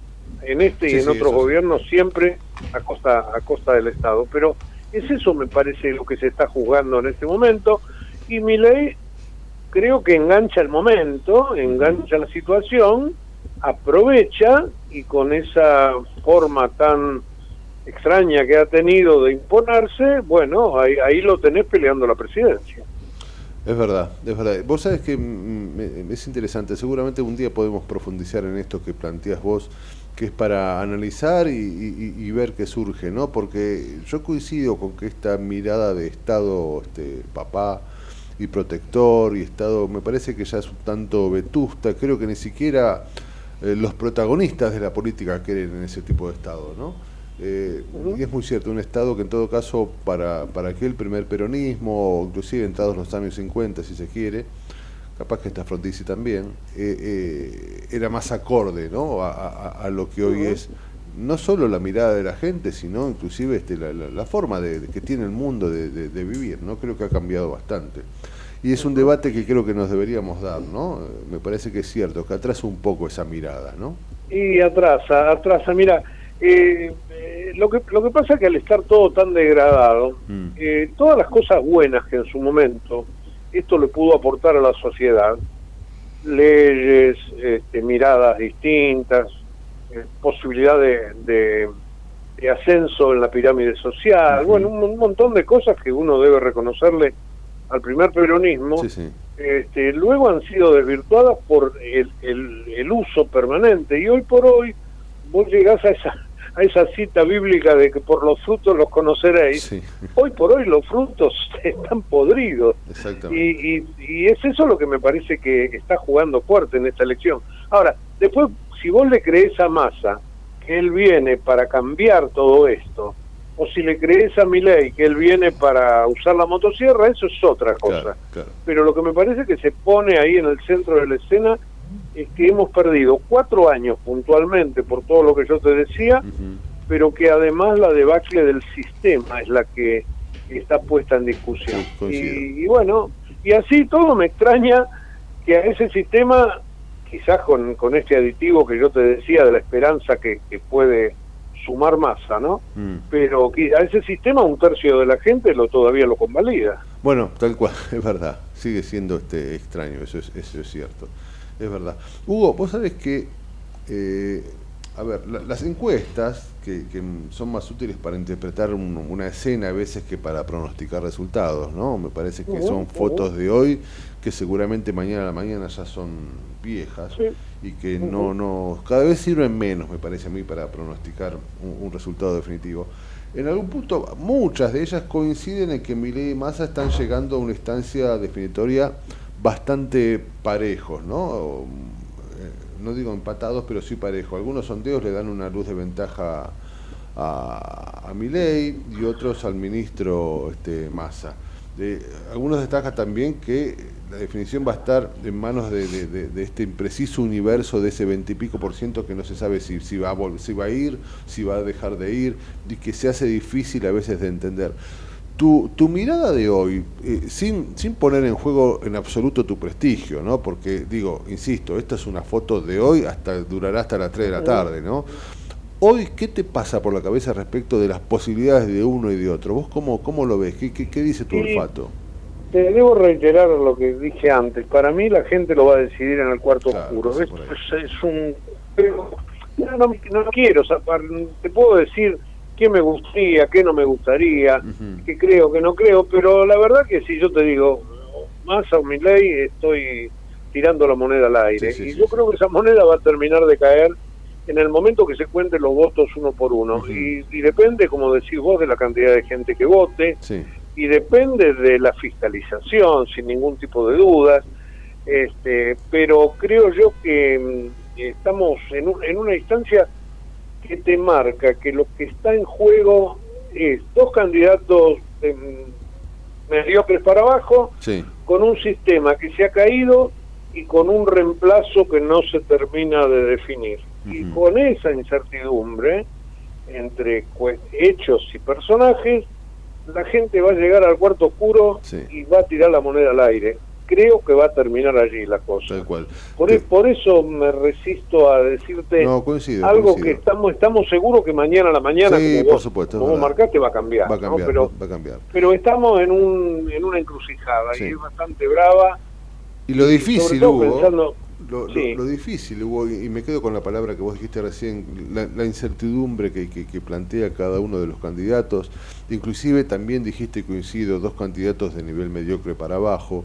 en este Sí, y en sí, otros gobiernos siempre a costa, a costa del Estado. Pero es eso, me parece, lo que se está jugando en este momento. Y mi ley creo que engancha el momento, engancha la situación, aprovecha y con esa forma tan extraña que ha tenido de imponerse, bueno, ahí, ahí lo tenés peleando la presidencia. Es verdad, es verdad. Vos sabés que mm, me- es interesante, seguramente un día podemos profundizar en esto que planteas vos, que es para analizar y, y- y ver qué surge, ¿no? Porque yo coincido con que esta mirada de Estado, este, papá y protector y Estado, me parece que ya es un tanto vetusta, creo que ni siquiera eh, los protagonistas de la política quieren en ese tipo de Estado, ¿no? Eh, y es muy cierto, un Estado que en todo caso para, para aquel primer peronismo, inclusive entrados los años 50 si se quiere, capaz que esta Frondizi también, eh, eh, era más acorde ¿no? a, lo que hoy es no solo la mirada de la gente, sino inclusive este, la, la- la forma de, que tiene el mundo de- de vivir, ¿no? creo que ha cambiado bastante. Y es un debate que creo que nos deberíamos dar, ¿no? Me parece que es cierto, que atrasa un poco esa mirada, ¿no? Y atrasa, atrasa. Mira, eh, eh, lo, que, lo que pasa es que al estar todo tan degradado, eh, todas las cosas buenas que en su momento esto le pudo aportar a la sociedad, leyes, este, miradas distintas, eh, posibilidad de, de- de ascenso en la pirámide social, bueno, un, un montón de cosas que uno debe reconocerle al primer peronismo, este, luego han sido desvirtuadas por el, el- el uso permanente. Y hoy por hoy vos llegás a esa a esa cita bíblica de que por los frutos los conoceréis. Hoy por hoy los frutos están podridos. Y, y, y es eso lo que me parece que está jugando fuerte en esta elección. Ahora después si vos le crees a Massa que él viene para cambiar todo esto o si le crees a Milei que él viene para usar la motosierra eso es otra cosa. Pero lo que me parece que se pone ahí en el centro de la escena es que hemos perdido cuatro años puntualmente por todo lo que yo te decía, pero que además la debacle del sistema es la que está puesta en discusión. y, y bueno, y así todo me extraña que a ese sistema, quizás con, con este aditivo que yo te decía de la esperanza que, que puede sumar masa, ¿no? Pero que a ese sistema un tercio de la gente lo todavía lo convalida. Bueno, tal cual, es verdad. Sigue siendo este extraño, eso es, eso es cierto. Es verdad. Hugo, vos sabés que, eh, a ver, la- las encuestas, que, que son más útiles para interpretar un- una escena a veces que para pronosticar resultados, ¿no? Me parece que son fotos de hoy que seguramente mañana a la mañana ya son viejas y que no, no, cada vez sirven menos, me parece a mí, para pronosticar un, un resultado definitivo. En algún punto, muchas de ellas coinciden en que Milei y Massa están llegando a una instancia definitoria bastante parejos, ¿no? Eh, no digo empatados, pero sí parejos. Algunos sondeos le dan una luz de ventaja a, a Milei y otros al ministro este, Massa. De- algunos destacan también que la definición va a estar en manos de, de- de- de este impreciso universo de ese veintipico por ciento que no se sabe si, si, va a vol- si va a ir, si va a dejar de ir, y que se hace difícil a veces de entender. Tu, tu mirada de hoy, eh, sin, sin poner en juego en absoluto tu prestigio, ¿no? Porque, digo, insisto, esta es una foto de hoy, hasta durará hasta las 3 de la tarde, ¿no? Hoy, ¿qué te pasa por la cabeza respecto de las posibilidades de uno y de otro? ¿Vos cómo, cómo lo ves? ¿Qué, qué, qué dice tu Sí. olfato? Te debo reiterar lo que dije antes. Para mí la gente lo va a decidir en el cuarto oscuro. Esto es, es un... no, no, no quiero. Te puedo decir qué me gustaría, qué no me gustaría, qué creo, qué no creo, pero la verdad que si yo te digo más a mi ley estoy tirando la moneda al aire. Sí, sí, y yo creo que esa moneda va a terminar de caer en el momento que se cuenten los votos uno por uno. y, y depende, como decís vos, de la cantidad de gente que vote Sí. y depende de la fiscalización, sin ningún tipo de dudas. Este, pero creo yo que mm, estamos en, un- en una instancia que te marca que lo que está en juego es dos candidatos em, mediocres para abajo, Sí. con un sistema que se ha caído y con un reemplazo que no se termina de definir. Y con esa incertidumbre entre hechos y personajes, la gente va a llegar al cuarto oscuro y va a tirar la moneda al aire. Creo que va a terminar allí la cosa. Tal cual. Por, e- por eso me resisto a decirte No, coincido, algo coincido. que estamos estamos seguros que mañana a la mañana, Sí, como por vos, supuesto, es como marcaste, va a cambiar. Va a ¿no? cambiar, Pero, va a cambiar. pero estamos en, un, en una encrucijada Sí. y es bastante brava. Y lo difícil, Hugo, pensando- lo, lo- Sí. lo difícil, Hugo, y y me quedo con la palabra que vos dijiste recién, la, la incertidumbre que, que- que plantea cada uno de los candidatos, inclusive también dijiste, coincido, dos candidatos de nivel mediocre para abajo,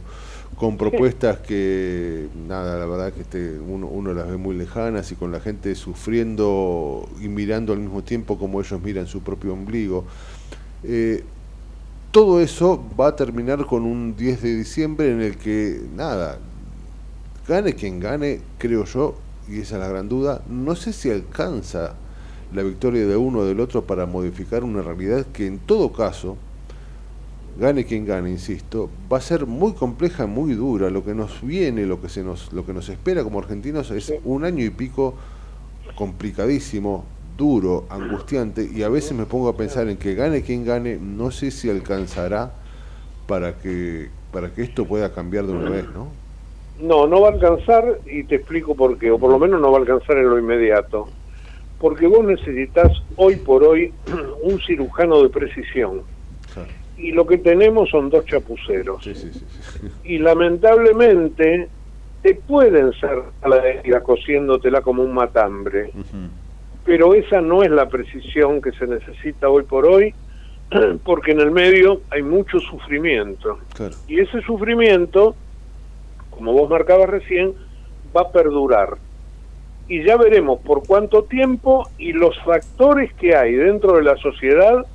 con propuestas que, nada, la verdad que este, uno, uno las ve muy lejanas y con la gente sufriendo y mirando al mismo tiempo como ellos miran su propio ombligo. Eh, todo eso va a terminar con un 10 de diciembre en el que, nada, gane quien gane, creo yo, y esa es la gran duda, no sé si alcanza la victoria de uno o del otro para modificar una realidad que en todo caso, gane quien gane, insisto, va a ser muy compleja, muy dura. Lo que nos viene, lo que se nos, lo que nos espera como argentinos es un año y pico complicadísimo, duro, angustiante, y a veces me pongo a pensar en que gane quien gane, no sé si alcanzará para que para que esto pueda cambiar de una vez, ¿no? No, no va a alcanzar y te explico por qué, o por lo menos no va a alcanzar en lo inmediato. Porque vos necesitas hoy por hoy un cirujano de precisión. Y lo que tenemos son dos chapuceros. Y lamentablemente te pueden ser a la herida cosiéndotela como un matambre. Pero esa no es la precisión que se necesita hoy por hoy, porque en el medio hay mucho sufrimiento. Claro. Y ese sufrimiento, como vos marcabas recién, va a perdurar. Y ya veremos por cuánto tiempo y los factores que hay dentro de la sociedad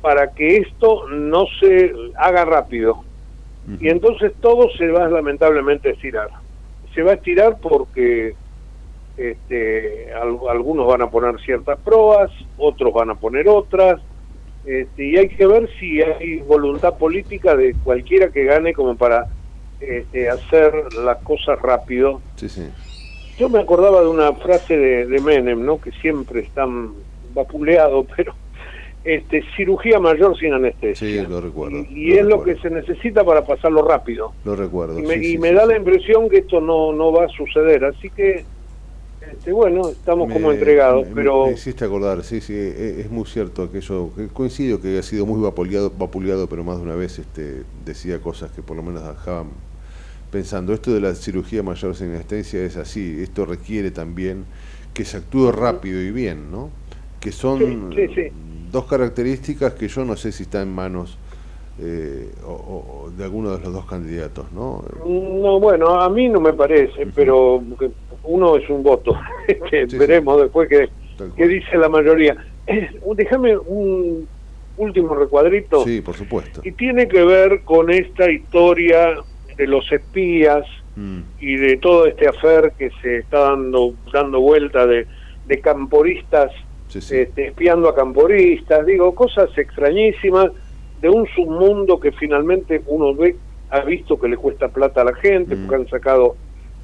para que esto no se haga rápido. Y entonces todo se va lamentablemente a estirar. Se va a estirar porque este, al- algunos van a poner ciertas pruebas, otros van a poner otras, este, y hay que ver si hay voluntad política de cualquiera que gane como para este, hacer las cosas rápido. Sí, sí. Yo me acordaba de una frase de, de Menem, ¿no? que siempre está vapuleado, pero este, cirugía mayor sin anestesia. Sí, lo recuerdo. Y es lo que se necesita para pasarlo rápido. Lo recuerdo. Y me, sí, y sí, me sí, da la impresión que esto no, no va a suceder. Así que, este, bueno, estamos como entregados, me- pero... Me hiciste acordar, sí, sí, e- es, muy cierto aquello, que coincido que ha sido muy vapuleado, vapuleado, pero más de una vez este, decía cosas que por lo menos dejaban pensando, esto de la cirugía mayor sin anestesia es así, esto requiere también que se actúe rápido y bien, ¿no? Que son Sí, sí, sí. dos características que yo no sé si están en manos eh, o- de alguno de los dos candidatos, ¿no? No, bueno, a mí no me parece, pero que uno es un voto. Este, Veremos después qué, qué dice la mayoría. Déjame un último recuadrito. Sí, por supuesto. Y tiene que ver con esta historia de los espías Mm. y de todo este afer que se está dando dando vuelta de, de camporistas este, espiando a camporistas, digo, cosas extrañísimas de un submundo que finalmente uno ve, ha visto que le cuesta plata a la gente, porque han sacado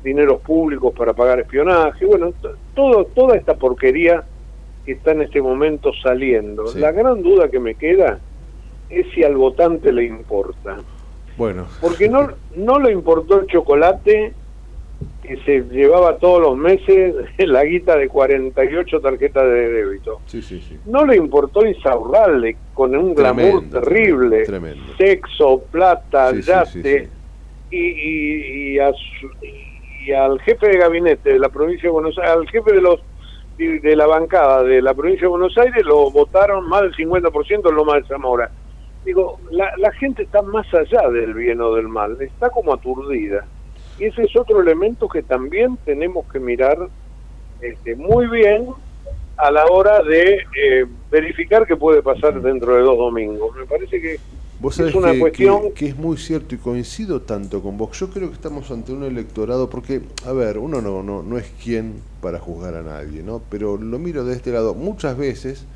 dineros públicos para pagar espionaje, bueno, todo, toda esta porquería que está en este momento saliendo. La gran duda que me queda es si al votante le importa. Bueno, Porque no, no le importó el chocolate que se llevaba todos los meses la guita de 48 tarjetas de débito. sí, sí, sí. No le importó Insaurralde con un glamour terrible. tremendo. Sexo, plata, yate. Y, y, y, a su- y al jefe de gabinete de la provincia de Buenos Aires, al jefe de los de la bancada de la provincia de Buenos Aires lo votaron más del 50% en Loma de Zamora. Digo, la, la gente está más allá del bien o del mal, está como aturdida. Y ese es otro elemento que también tenemos que mirar este, muy bien a la hora de eh, verificar qué puede pasar dentro de dos domingos. Me parece que Vos sabés es una que, cuestión que- que es muy cierto y coincido tanto con vos. Yo creo que estamos ante un electorado, porque, a ver, uno no, no, no es quien para juzgar a nadie, ¿no? Pero lo miro de este lado. Muchas veces,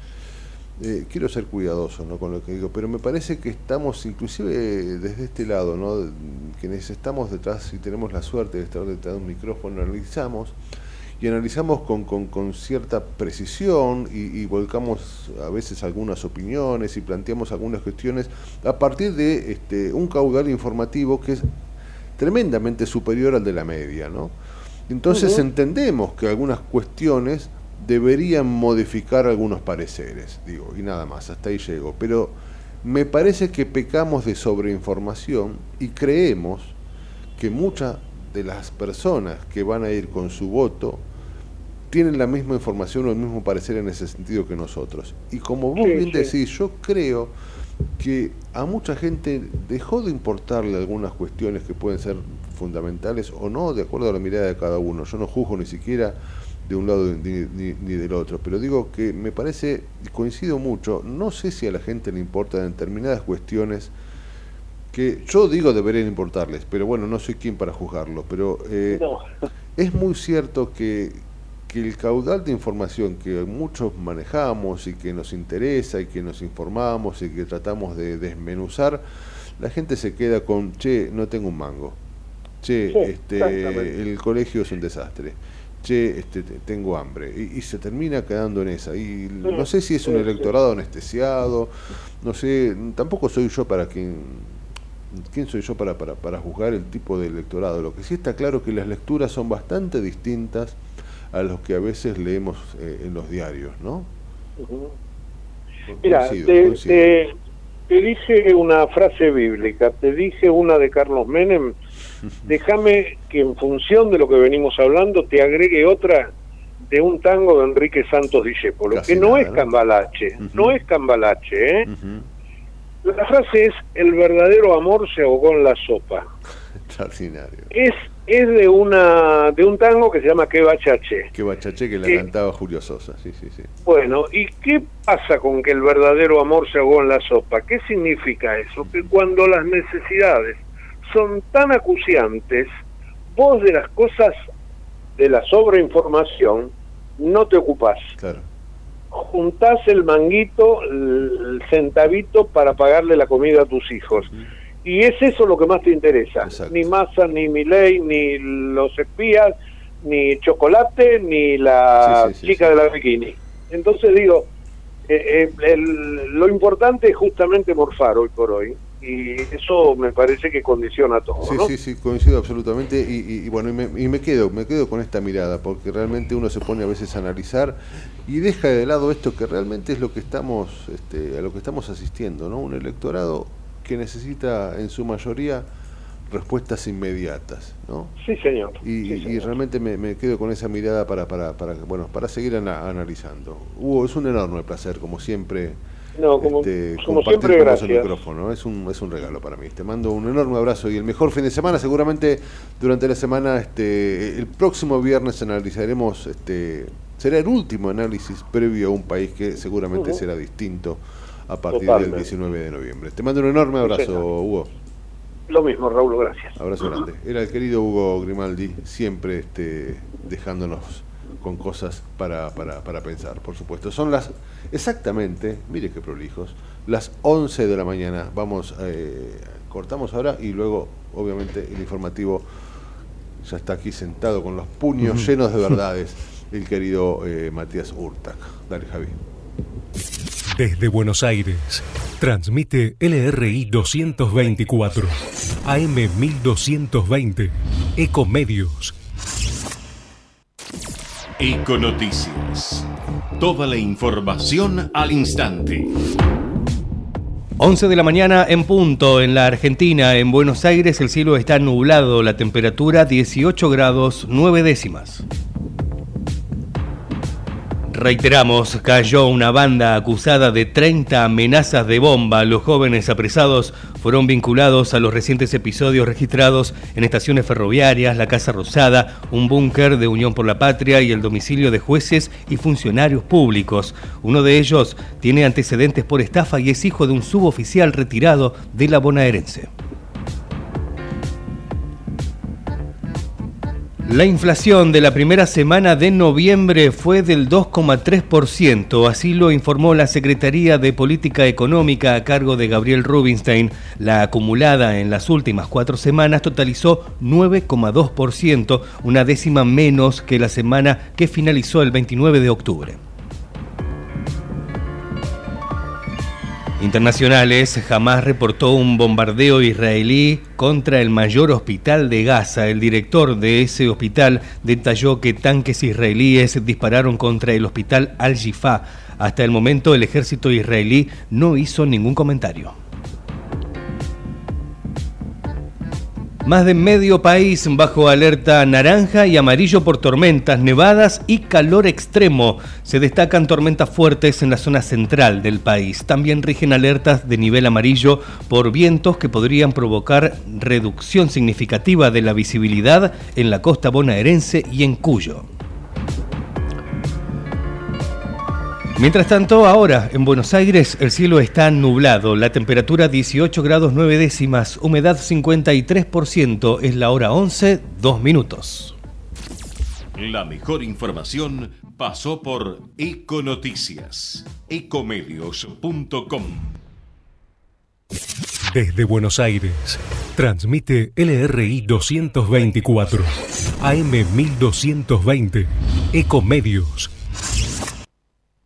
eh, quiero ser cuidadoso ¿no? con lo que digo, pero me parece que estamos, inclusive desde este lado, ¿no? quienes estamos detrás y tenemos la suerte de estar detrás de un micrófono, analizamos y analizamos con, con, con cierta precisión y, y volcamos a veces algunas opiniones y planteamos algunas cuestiones a partir de este, un caudal informativo que es tremendamente superior al de la media, ¿no? Entonces entendemos que algunas cuestiones deberían modificar algunos pareceres, digo, y nada más, hasta ahí llego. Pero me parece que pecamos de sobreinformación y creemos que muchas de las personas que van a ir con su voto tienen la misma información o el mismo parecer en ese sentido que nosotros. Y como vos Sí, bien sí. decís, yo creo que a mucha gente dejó de importarle algunas cuestiones que pueden ser fundamentales o no, de acuerdo a la mirada de cada uno. Yo no juzgo ni siquiera de un lado ni, ni- ni del otro, pero digo que me parece, coincido mucho, no sé si a la gente le importan determinadas cuestiones que yo digo deberían importarles, pero bueno, no soy quien para juzgarlo, pero eh, No. es muy cierto que, que el caudal de información que muchos manejamos y que nos interesa y que nos informamos y que tratamos de desmenuzar, la gente se queda con, che, no tengo un mango, che, Sí, este, el colegio es un desastre, che, este, te- tengo hambre, y, y se termina quedando en esa. Y no sé si es un electorado anestesiado, no sé, tampoco soy yo para quien ¿Quién soy yo para, para, para juzgar el tipo de electorado? Lo que sí está claro es que las lecturas son bastante distintas a los que a veces leemos eh, en los diarios, ¿no? Mira, Coincido, te, coincido. te- te dije una frase bíblica, te dije una de Carlos Menem, déjame que en función de lo que venimos hablando te agregue otra de un tango de Enrique Santos Discépolo, que no nada, es cambalache, no es cambalache, ¿eh? La frase es, el verdadero amor se ahogó en la sopa. Extraordinario. Es, es de una de un tango que se llama Que Bachache. Que bachaché que la ¿Qué? cantaba Julio Sosa, sí, sí, sí. Bueno, ¿y qué pasa con que el verdadero amor se ahogó en la sopa? ¿Qué significa eso? Que cuando las necesidades son tan acuciantes, vos de las cosas de la sobreinformación no te ocupás. Claro. Juntás el manguito, el centavito para pagarle la comida a tus hijos. Y es eso lo que más te interesa. Ni masa, ni Milei, ni los espías, ni chocolate, ni la Sí, sí, sí, chica de la bikini. Entonces digo, eh, eh, el- lo importante es justamente morfar hoy por hoy. Y eso me parece que condiciona todo. Sí, ¿no? sí, sí, coincido absolutamente y, y- y bueno, y me, y me quedo, me quedo con esta mirada, porque realmente uno se pone a veces a analizar y deja de lado esto que realmente es lo que estamos, este, a lo que estamos asistiendo, ¿no? Un electorado que necesita en su mayoría respuestas inmediatas, ¿no? Sí, señor. Y, y realmente me, me quedo con esa mirada para, para, para, bueno, para seguir ana- analizando. Hugo, es un enorme placer, como siempre. No, como- este, como siempre, vos el gracias. micrófono. Es un, es un regalo para mí. Te mando un enorme abrazo y el mejor fin de semana. Seguramente durante la semana, este, el próximo viernes analizaremos, este, será el último análisis previo a un país que seguramente será distinto a partir Totalmente. del 19 de noviembre. Te mando un enorme abrazo. Hugo. Lo mismo, Raúl, gracias. Abrazo grande. Era el querido Hugo Grimaldi, siempre este, dejándonos con cosas para, para, para pensar, por supuesto. Son las, exactamente, mire qué prolijos, las 11 de la mañana. Vamos, eh, cortamos ahora y luego, obviamente, el informativo ya está aquí sentado con los puños llenos de verdades, el querido eh, Matías Urtac. Dale, Javi. Desde Buenos Aires, transmite LRI 224, AM 1220, Ecomedios. Econoticias. Toda la información al instante. 11 de la mañana en punto en la Argentina, en Buenos Aires el cielo está nublado, la temperatura 18 grados 9 décimas. Reiteramos, cayó una banda acusada de 30 amenazas de bomba. Los jóvenes apresados fueron vinculados a los recientes episodios registrados en estaciones ferroviarias, la Casa Rosada, un búnker de Unión por la Patria y el domicilio de jueces y funcionarios públicos. Uno de ellos tiene antecedentes por estafa y es hijo de un suboficial retirado de la bonaerense. La inflación de la primera semana de noviembre fue del 2,3%, así lo informó la Secretaría de Política Económica a cargo de Gabriel Rubinstein. La acumulada en las últimas cuatro semanas totalizó 9,2%, una décima menos que la semana que finalizó el 29 de octubre. Internacionales jamás reportó un bombardeo israelí contra el mayor hospital de Gaza. El director de ese hospital detalló que tanques israelíes dispararon contra el hospital Al-Jifa. Hasta el momento el ejército israelí no hizo ningún comentario. Más de medio país bajo alerta naranja y amarillo por tormentas, nevadas y calor extremo. Se destacan tormentas fuertes en la zona central del país. También rigen alertas de nivel amarillo por vientos que podrían provocar reducción significativa de la visibilidad en la costa bonaerense y en Cuyo. Mientras tanto, ahora en Buenos Aires el cielo está nublado, la temperatura 18 grados 9 décimas, humedad 53%, es la hora 11, 2 minutos. La mejor información pasó por Econoticias, ecomedios.com. Desde Buenos Aires, transmite LRI 224, AM 1220, Ecomedios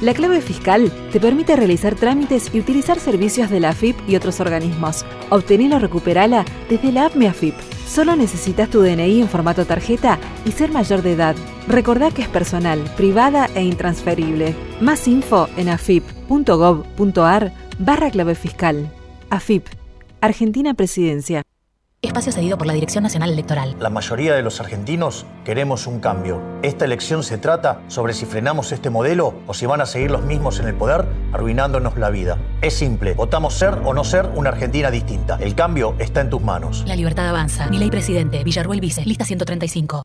La clave fiscal te permite realizar trámites y utilizar servicios de la AFIP y otros organismos. Obtenela o recuperala desde la app MeAFIP. Solo necesitas tu DNI en formato tarjeta y ser mayor de edad. Recordá que es personal, privada e intransferible. Más info en afip.gov.ar barra clave fiscal. AFIP. Argentina Presidencia. Espacio cedido por la Dirección Nacional Electoral. La mayoría de los argentinos queremos un cambio. Esta elección se trata sobre si frenamos este modelo o si van a seguir los mismos en el poder, arruinándonos la vida. Es simple, votamos ser o no ser una Argentina distinta. El cambio está en tus manos. La libertad avanza. Mi ley presidente, Villarruel Vice, lista 135.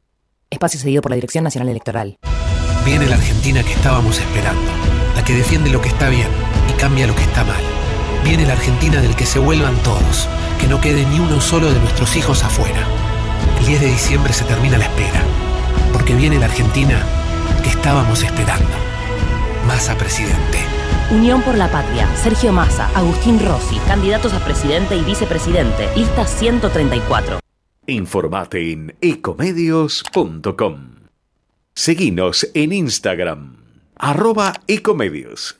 Espacio cedido por la Dirección Nacional Electoral. Viene la Argentina que estábamos esperando. La que defiende lo que está bien y cambia lo que está mal. Viene la Argentina del que se vuelvan todos que no quede ni uno solo de nuestros hijos afuera. El 10 de diciembre se termina la espera, porque viene la Argentina que estábamos esperando. Massa presidente. Unión por la Patria, Sergio Massa, Agustín Rossi, candidatos a presidente y vicepresidente, lista 134. Informate en ecomedios.com. Seguinos en Instagram, arroba ecomedios.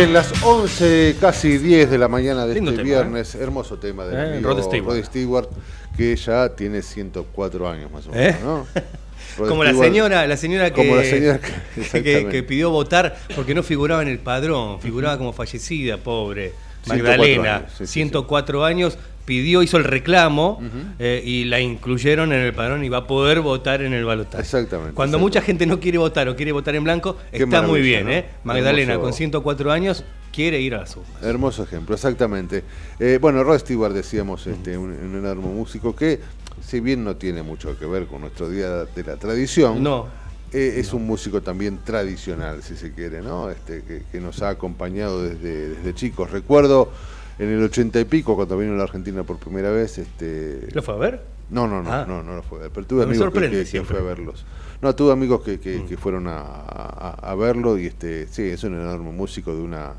Bien, las 11, casi 10 de la mañana de Lindo este tema, viernes. Hermoso tema del Eh, amigo Rod Stewart. Stewart, que ya tiene 104 años más o ¿Eh? menos, ¿no? Rod Como la señora, la señora que, Como la señora que- que- que pidió votar porque no figuraba en el padrón, figuraba como fallecida, pobre. 104 Magdalena, años, sí, sí, 104 años, pidió, hizo el reclamo eh, y la incluyeron en el padrón y va a poder votar en el balotaje. Exactamente. Cuando mucha gente no quiere votar o quiere votar en blanco, Qué está muy bien, ¿no? ¿eh? Magdalena, Hermoso. con 104 años, quiere ir a la suma. Hermoso ejemplo, exactamente. Eh, bueno, Rod Stewart, decíamos, este, un, un enorme músico que, si bien no tiene mucho que ver con nuestro día de la tradición, No. eh, es un músico también tradicional, si se quiere, ¿no? Este, que, que nos ha acompañado desde, desde chicos. Recuerdo En el ochenta y pico, cuando vino a la Argentina por primera vez, este... ¿Lo fue a ver? No, no, no, Ah. no, no lo fue a ver. Pero tuve No, amigos que. Mm. fue a verlos. No, tuve amigos que, que- que fueron a, a- a verlo y este, sí, es un enorme músico de una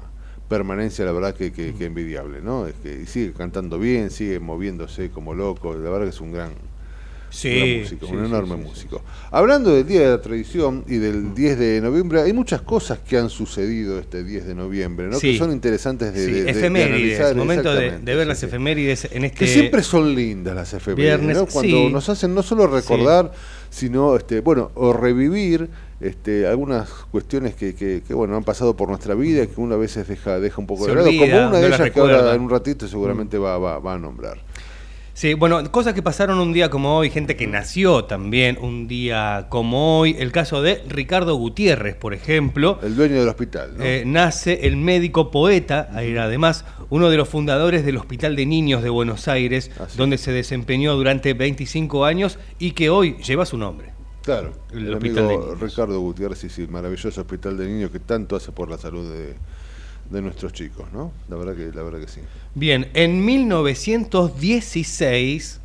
permanencia, la verdad, que, que- que envidiable, ¿no? Es que y sigue cantando bien, sigue moviéndose como loco, la verdad que es un gran, Sí, músico, sí, un enorme sí, músico. Hablando del Día de la Tradición y del 10 de noviembre, hay muchas cosas que han sucedido este 10 de noviembre, ¿no? Que son interesantes de, de- de- de efemérides, analizar. momento de, ver las efemérides en este Que siempre son lindas las efemérides, viernes, ¿no? Cuando nos hacen no solo recordar, sino, este, bueno, o revivir este, algunas cuestiones que, que, que, bueno, han pasado por nuestra vida y que uno a veces deja, deja un poco Se de lado, como una de no ellas que ahora en un ratito seguramente va, va, va a nombrar. Sí, bueno, cosas que pasaron un día como hoy, gente que nació también un día como hoy. El caso de Ricardo Gutiérrez, por ejemplo. El dueño del hospital, ¿no? Eh, nace el médico poeta, era además uno de los fundadores del Hospital de Niños de Buenos Aires, donde se desempeñó durante 25 años y que hoy lleva su nombre. Claro, El el, Hospital de Ricardo Gutiérrez, sí, el maravilloso hospital de niños que tanto hace por la salud de, de nuestros chicos, ¿no? La verdad que, la verdad que sí. Bien, en 1916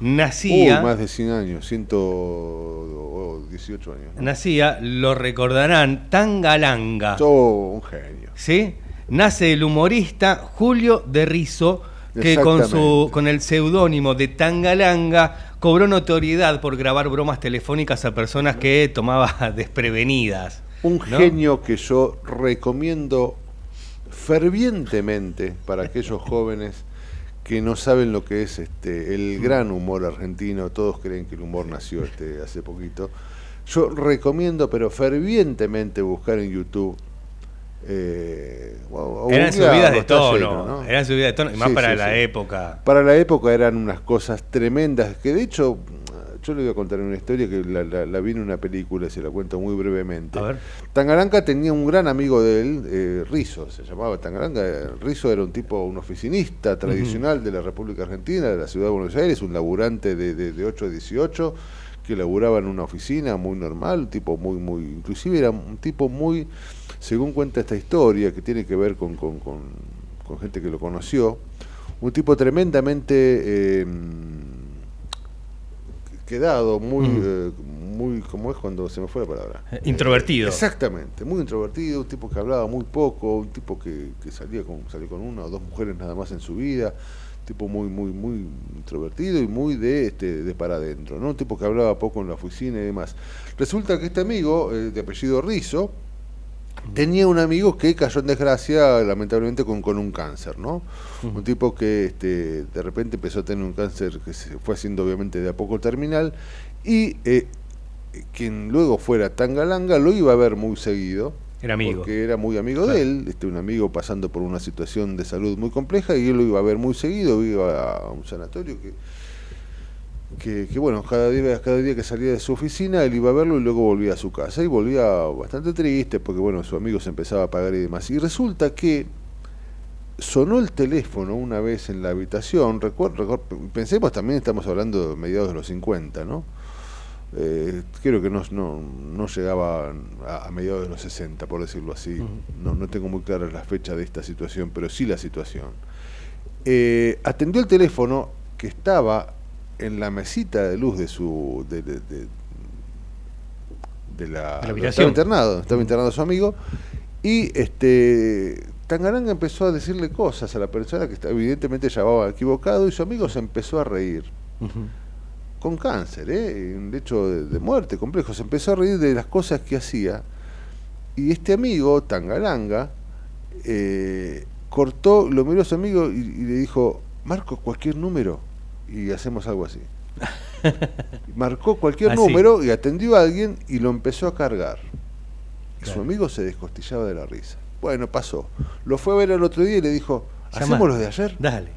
nacía... Uy, más de 100 años, 118 años. ¿no? Nacía, lo recordarán, Tangalanga. Oh, un genio. ¿Sí? Nace el humorista Julio de Rizo, que con, su, con el seudónimo de Tangalanga cobró notoriedad por grabar bromas telefónicas a personas que tomaba desprevenidas. Un ¿no? genio que yo recomiendo fervientemente para aquellos jóvenes que no saben lo que es este el gran humor argentino, todos creen que el humor nació este hace poquito. Yo recomiendo, pero fervientemente buscar en YouTube. Eh, o- o Eran subidas de tono, lleno, ¿no? eran subidas de tono, y más Sí, para sí, la sí. época. Para la época eran unas cosas tremendas, que de hecho, yo le voy a contar una historia que la, la- la vi en una película, se la cuento muy brevemente. A ver. Tangaranca tenía un gran amigo de él, eh, Rizo, se llamaba Tangaranca. Rizo era un tipo, un oficinista tradicional de la República Argentina, de la ciudad de Buenos Aires, un laburante de, de, de 8 a 18, que laburaba en una oficina muy normal, un tipo muy, muy, inclusive era un tipo muy, según cuenta esta historia, que tiene que ver con, con, con, con gente que lo conoció, un tipo tremendamente eh, quedado, muy, Mm. eh, muy, ¿cómo es cuando se me fue la palabra? Eh, introvertido. Exactamente, muy introvertido, un tipo que hablaba muy poco, un tipo que, que salía con, salió con una o dos mujeres nada más en su vida, un tipo muy, muy, muy introvertido y muy de este, de para adentro, ¿no? Un tipo que hablaba poco en la oficina y demás. Resulta que este amigo, eh, de apellido Rizo, tenía un amigo que cayó en desgracia lamentablemente con, con un cáncer, ¿no? Un tipo que este, de repente empezó a tener un cáncer que se fue haciendo obviamente de a poco terminal y eh, quien luego fuera Tangalanga lo iba a ver muy seguido. Era amigo. Porque era muy amigo de él, este, un amigo pasando por una situación de salud muy compleja y él lo iba a ver muy seguido, iba a un sanatorio que, que, que, bueno, cada día, cada día que salía de su oficina él iba a verlo y luego volvía a su casa y volvía bastante triste porque bueno, su amigo se empezaba a pagar y demás. Y resulta que sonó el teléfono una vez en la habitación, recuerdo, pensemos también estamos hablando de mediados de los 50, ¿no? Eh, creo que no, no, no llegaba a, a mediados de los 60, por decirlo así. no, no tengo muy clara la fecha de esta situación, pero sí la situación. Eh, atendió el teléfono que estaba en la mesita de luz de su de, de, de- de la, la estaba internado, estaba internado su amigo y este Tangaranga empezó a decirle cosas a la persona que evidentemente llamaba equivocado y su amigo se empezó a reír con cáncer, ¿eh? un hecho de, de muerte complejo. Se empezó a reír de las cosas que hacía. Y este amigo, Tangalanga, eh, cortó, lo miró a su amigo y, y le dijo, marco cualquier número y hacemos algo así. Marcó cualquier Así. número y atendió a alguien y lo empezó a cargar. Y su Claro. amigo se descostillaba de la risa. Bueno, pasó. Lo fue a ver el otro día y le dijo. ¿hacemos los de ayer? Dale.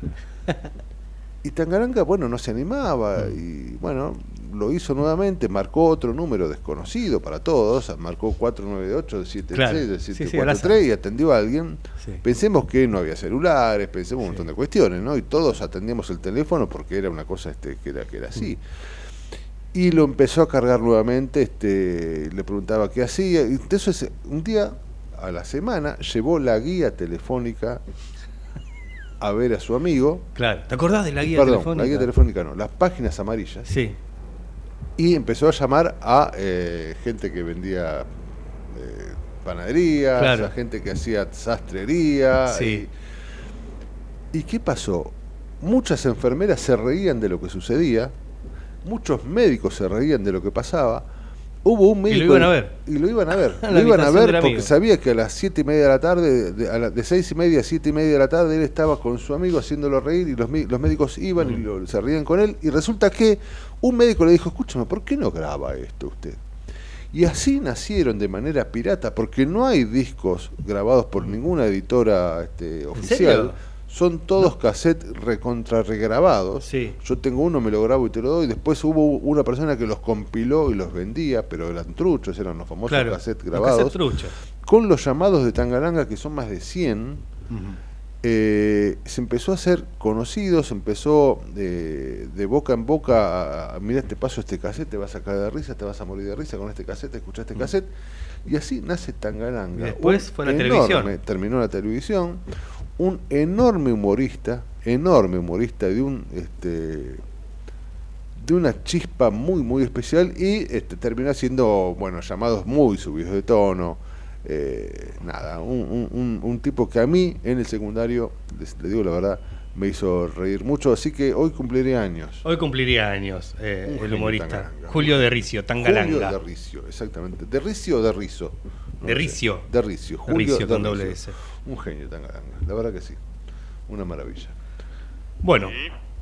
Y Tangaranga, bueno, no se animaba y bueno, lo hizo nuevamente, marcó otro número desconocido para todos, marcó 498 del 76 Claro. del Sí, sí, 743 y atendió a alguien. Sí. Pensemos que no había celulares, pensemos un montón de cuestiones, ¿no? Y todos atendíamos el teléfono porque era una cosa este, que, era, que era así. Y lo empezó a cargar nuevamente, este, le preguntaba qué hacía. Entonces, un día a la semana llevó la guía telefónica a ver a su amigo. Claro, ¿te acordás de la guía Perdón, telefónica? la guía telefónica no, las páginas amarillas. Sí. Y empezó a llamar a eh, gente que vendía eh, panaderías, Claro. a gente que hacía sastrería. Sí. Y, ¿Y qué pasó? Muchas enfermeras se reían de lo que sucedía, muchos médicos se reían de lo que pasaba. Hubo un médico. iban a ver. Y lo iban a ver. Lo iban a ver porque sabía que a las siete y media de la tarde, de, a la- de seis y media a siete y media de la tarde, él estaba con su amigo haciéndolo reír y los, médicos iban y lo- se reían con él. Y resulta que un médico le dijo: Escúchame, ¿por qué no graba esto usted? Y así nacieron de manera pirata, porque no hay discos grabados por ninguna editora este, oficial. Son todos cassettes recontra regrabados. Yo tengo uno, me lo grabo y te lo doy. Después hubo una persona que los compiló y los vendía, pero eran truchos, eran los famosos Claro, cassettes los grabados. cassettes. Con los llamados de Tangalanga, que son más de 100, eh, se empezó a hacer conocido, se empezó de, de boca en boca a, a, mira este paso este cassette, te vas a caer de risa, te vas a morir de risa con este cassette, escucha este cassette. Y así nace Tangalanga. Después fue la enorme- televisión. Terminó la televisión. Un enorme humorista, enorme humorista de un este de una chispa muy muy especial y este, terminó haciendo bueno llamados muy subidos de tono eh, nada un, un- un- un tipo que a mí en el secundario les, le digo la verdad me hizo reír mucho así que hoy cumpliré años Hoy cumpliría años eh, el humorista. Tangalanga. Julio de Ricio, Tangalanga. Julio de Ricio exactamente de Ricio o de Rizo No De sé. Ricio. de Ricio De Julio Ricio con de doble. S. un genio Tangalanga la verdad que sí una maravilla Bueno,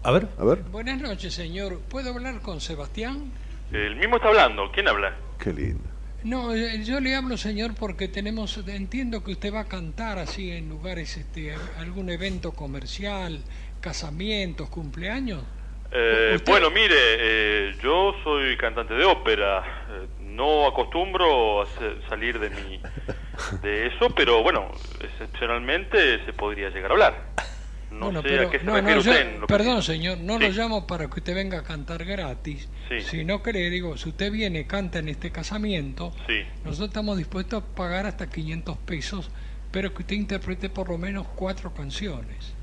a ver. a ver Buenas noches, señor. ¿Puedo hablar con Sebastián? El mismo está hablando. ¿Quién habla? qué lindo No, eh, yo le hablo, señor, porque tenemos, entiendo que usted va a cantar así en lugares, este, algún evento comercial, casamientos, cumpleaños. Eh, ¿Usted- bueno, mire, eh, yo soy cantante de ópera. Eh, no acostumbro a salir de mi de eso, pero bueno, excepcionalmente se podría llegar a hablar. No Bueno, sé pero- a qué se no, refiere no, usted. que- perdón, señor, no Sí. lo llamo para que usted venga a cantar gratis, Sí. sino que le digo, si usted viene, canta en este casamiento, Sí. nosotros estamos dispuestos a pagar hasta 500 pesos, pero que usted interprete por lo menos cuatro canciones.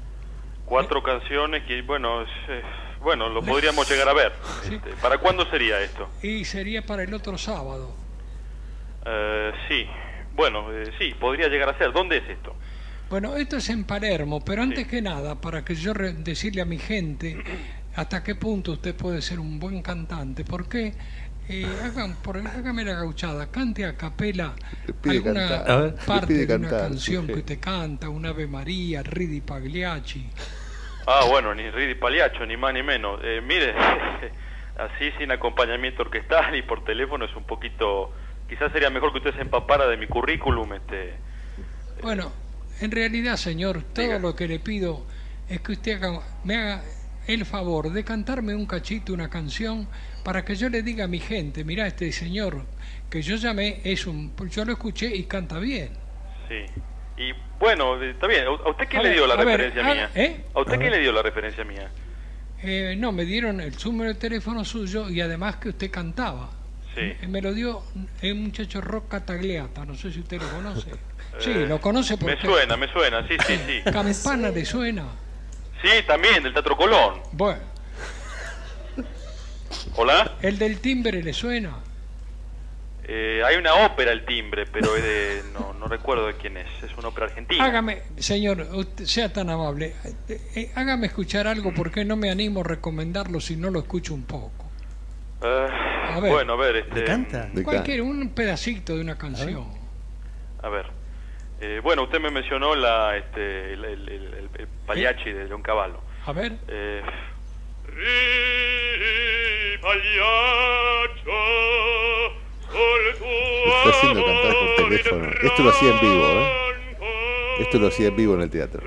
Cuatro canciones que, bueno, eh, bueno, lo podríamos llegar a ver. Este, ¿Para cuándo sería esto? Y sería para el otro sábado. Eh, sí, bueno, eh, sí, podría llegar a ser. ¿Dónde es esto? Bueno, esto es en Palermo, pero antes que nada, para que yo re- decirle a mi gente hasta qué punto usted puede ser un buen cantante, ¿por qué? Eh, hagan, por, hágame la gauchada, cante a capela alguna cantar. Parte de una canción sí. que usted canta, un Ave María, Ridi Pagliacci. Ah, bueno, ni Ridi Paliacho, ni más ni menos. Eh, mire, así sin acompañamiento orquestal y por teléfono es un poquito... Quizás sería mejor que usted se empapara de mi currículum, este... Bueno, en realidad, señor, todo lo que le pido es que usted haga- me haga el favor de cantarme un cachito, una canción, para que yo le diga a mi gente, mira, este señor que yo llamé es un... Yo lo escuché y canta bien. Sí. Y bueno, está bien. ¿A usted quién A le ver, dio la ver, referencia mía? ¿eh? ¿A usted A quién ver. le dio la referencia mía? Eh, no, me dieron el número de teléfono suyo y además que usted cantaba. Sí. Eh, Me lo dio un muchacho Rock Catagliata, no sé si usted lo conoce. Sí, Eh, lo conoce porque... Me suena, me suena, sí, sí, sí. Campana le suena. Sí, también, del Teatro Colón. Bueno, ¿Hola? el del timbre le suena. Eh, hay una ópera, El Timbre, pero es de, no, no recuerdo de quién es. Es una ópera argentina. Hágame, señor, usted sea tan amable, eh, hágame escuchar algo porque no me animo a recomendarlo si no lo escucho un poco. Eh, A ver. Bueno, a ver, este... Cualquier, un pedacito de una canción. A ver. Eh, bueno, usted me mencionó la, este, el, el, el, el- Pagliacci de León Cavallo. A ver. Eh, Está haciendo cantar por teléfono. Esto lo hacía en vivo, ¿eh? Esto lo hacía en vivo en el teatro.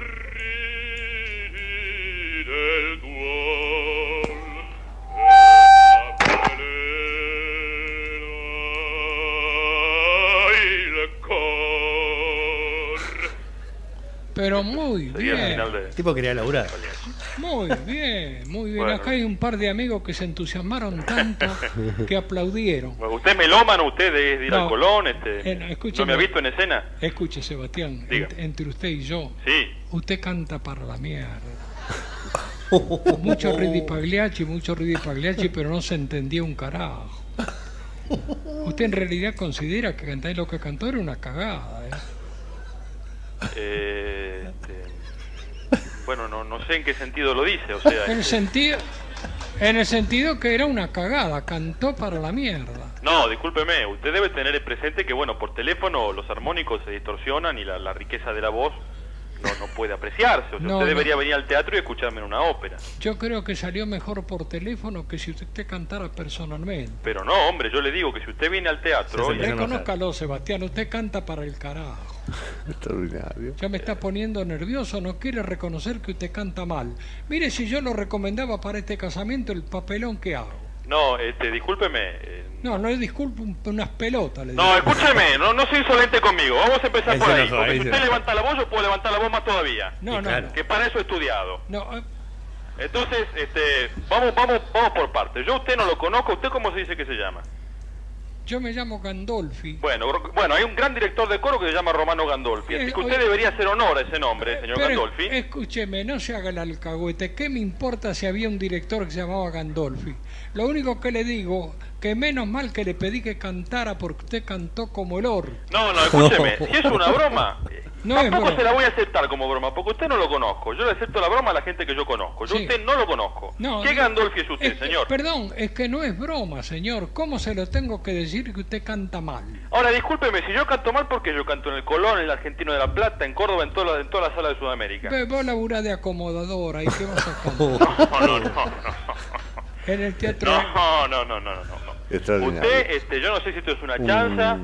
Pero muy Sería bien. de... El tipo quería laburar. Muy bien, muy bien. Bueno. Acá hay un par de amigos que se entusiasmaron tanto que aplaudieron. Bueno, ¿Usted es melómano? ¿Usted es de ir No. al Colón? Este, Eh, no, ¿No escúcheme. me ha visto en escena? Escuche, Sebastián, Diga. ent- entre usted y yo, Sí. usted canta para la mierda. mucho Ridi Pagliacci, mucho Ridi Pagliacci, pero no se entendía un carajo. Usted en realidad considera que cantar lo que cantó era una cagada. ¿eh? Eh, este, bueno, no, no sé en qué sentido lo dice, o sea... En el este, sentido, en el sentido que era una cagada, cantó para la mierda. No, discúlpeme, usted debe tener presente que, bueno, por teléfono los armónicos se distorsionan y la, la riqueza de la voz no, no puede apreciarse. O sea, No, usted no. debería venir al teatro y escucharme en una ópera. Yo creo que salió mejor por teléfono que si usted cantara personalmente. Pero no, hombre, yo le digo que si usted viene al teatro... y- Reconózcalo, Sebastián, usted canta para el carajo. Extraordinario. Ya me está poniendo nervioso, no quiere reconocer que usted canta mal. Mire, si yo lo recomendaba para este casamiento, el papelón que hago. No, este, discúlpeme. eh, No, no le disculpo un- unas pelotas. Le No, digo. escúcheme, no, no sea insolente conmigo. Vamos a empezar Ahí por se ahí. enojó, Porque si se usted enojó. levanta la voz, yo puedo levantar la voz más todavía. No, no, no. Que para eso he estudiado. No, eh, Entonces, este, vamos, vamos, vamos por partes. Yo a usted no lo conozco. ¿Usted cómo se dice que se llama? yo me llamo Gandolfi. Bueno, gro- bueno, hay un gran director de coro que se llama Romano Gandolfi. Así Eh, que usted oye- debería hacer honor a ese nombre, señor Pero Gandolfi. escúcheme, no se haga el alcahuete. ¿Qué me importa si había un director que se llamaba Gandolfi? Lo único que le digo, que menos mal que le pedí que cantara porque usted cantó como el orto. No, no, escúcheme. Si es una broma, No es tampoco broma. se la voy a aceptar como broma, porque usted no lo conozco. Yo le acepto la broma a la gente que yo conozco. Yo a Sí. usted no lo conozco. No, ¿Qué no. Gandolfi es usted, Es señor? Perdón, es que no es broma, señor. ¿Cómo se lo tengo que decir que usted canta mal? Ahora, discúlpeme, si yo canto mal, porque yo canto en el Colón, en el Argentino de la Plata, en Córdoba, en toda la, en toda la sala de Sudamérica. Ve, Vos laburás de acomodadora y qué vas a cantar. No, no, no, no. En el teatro. No, no, no, no, no, no. Extraordinario. Usted, este, yo no sé si esto es una Un- chanza,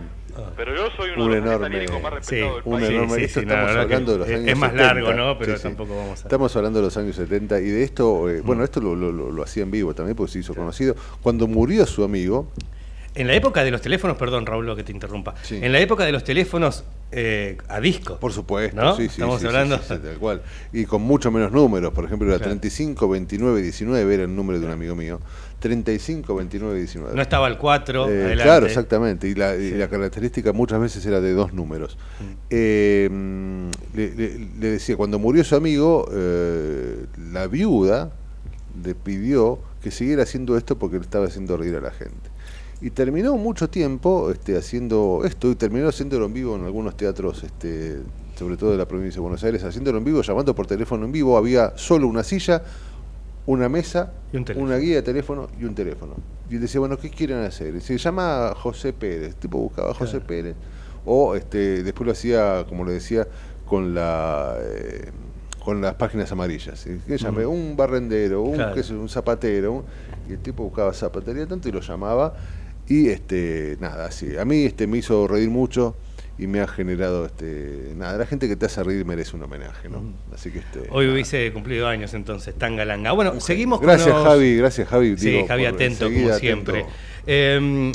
pero yo soy uno un de los enorme, más respetados del un país. enorme- sí, esto sí, la estamos hablando que de los es- años es más 70. largo, ¿no? Pero Sí, sí. tampoco vamos a- Estamos hablando de los años 70 y de esto, eh, bueno, esto lo, lo, lo- lo hacía en vivo también porque se hizo conocido. Cuando murió su amigo, En la época de los teléfonos, perdón Raúl, lo que te interrumpa. En la época de los teléfonos eh, a disco. por supuesto, ¿No? sí, sí, Estamos hablando. tal cual. Y con mucho menos números, por ejemplo, era Claro. 35, 29, 19 era el número de un amigo mío. 35, 29, 19. No estaba el 4. Eh, adelante. claro, exactamente. Y la, y la característica muchas veces era de dos números. Mm. Eh, le, le- le decía, cuando murió su amigo, eh, la viuda le pidió que siguiera haciendo esto porque le estaba haciendo reír a la gente. Y terminó mucho tiempo este, haciendo esto y terminó haciéndolo en vivo en algunos teatros, este, sobre todo de la provincia de Buenos Aires, haciéndolo en vivo, llamando por teléfono en vivo. Había solo una silla, una mesa, Y un teléfono. una guía de teléfono y un teléfono. Y él decía, bueno, ¿qué quieren hacer? Y se llama José Pérez, tipo buscaba José Pérez. O este, después lo hacía, como le decía, con la eh, con las páginas amarillas. ¿sí? Ujú. Un barrendero, un, Claro. qué sé un zapatero. un- y el tipo buscaba zapatería tanto y lo llamaba. Y este, nada, así. A mí este, me hizo reír mucho y me ha generado este nada la gente que te hace reír merece un homenaje no así que este Hoy hubiese cumplido años entonces, Tangalanga. Bueno, seguimos gracias con los- Javi gracias Javi Sí, digo, Javi atento como atento. siempre. Eh,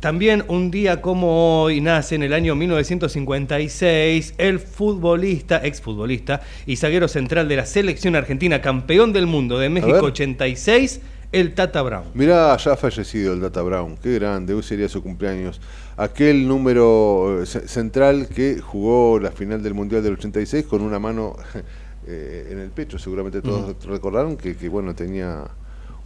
también un día como hoy nace en el año 1956 el futbolista, exfutbolista y zaguero central de la selección argentina, campeón del mundo de México ver. 86, el Tata Brown. Mirá, ya ha fallecido el Data Brown, qué grande, hoy sería su cumpleaños. Aquel número eh, ce- central que jugó la final del Mundial del 86 con una mano eh, en el pecho, seguramente todos recordaron que, que, bueno, tenía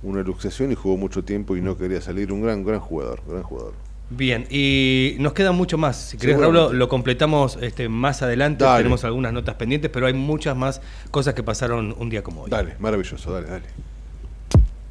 una luxación y jugó mucho tiempo y no quería salir, un gran, gran jugador, gran jugador. Bien, y nos queda mucho más. Si querés, Raúl, lo, lo completamos este, más adelante. Dale. Tenemos algunas notas pendientes, pero hay muchas más cosas que pasaron un día como hoy. Dale, maravilloso, dale, dale.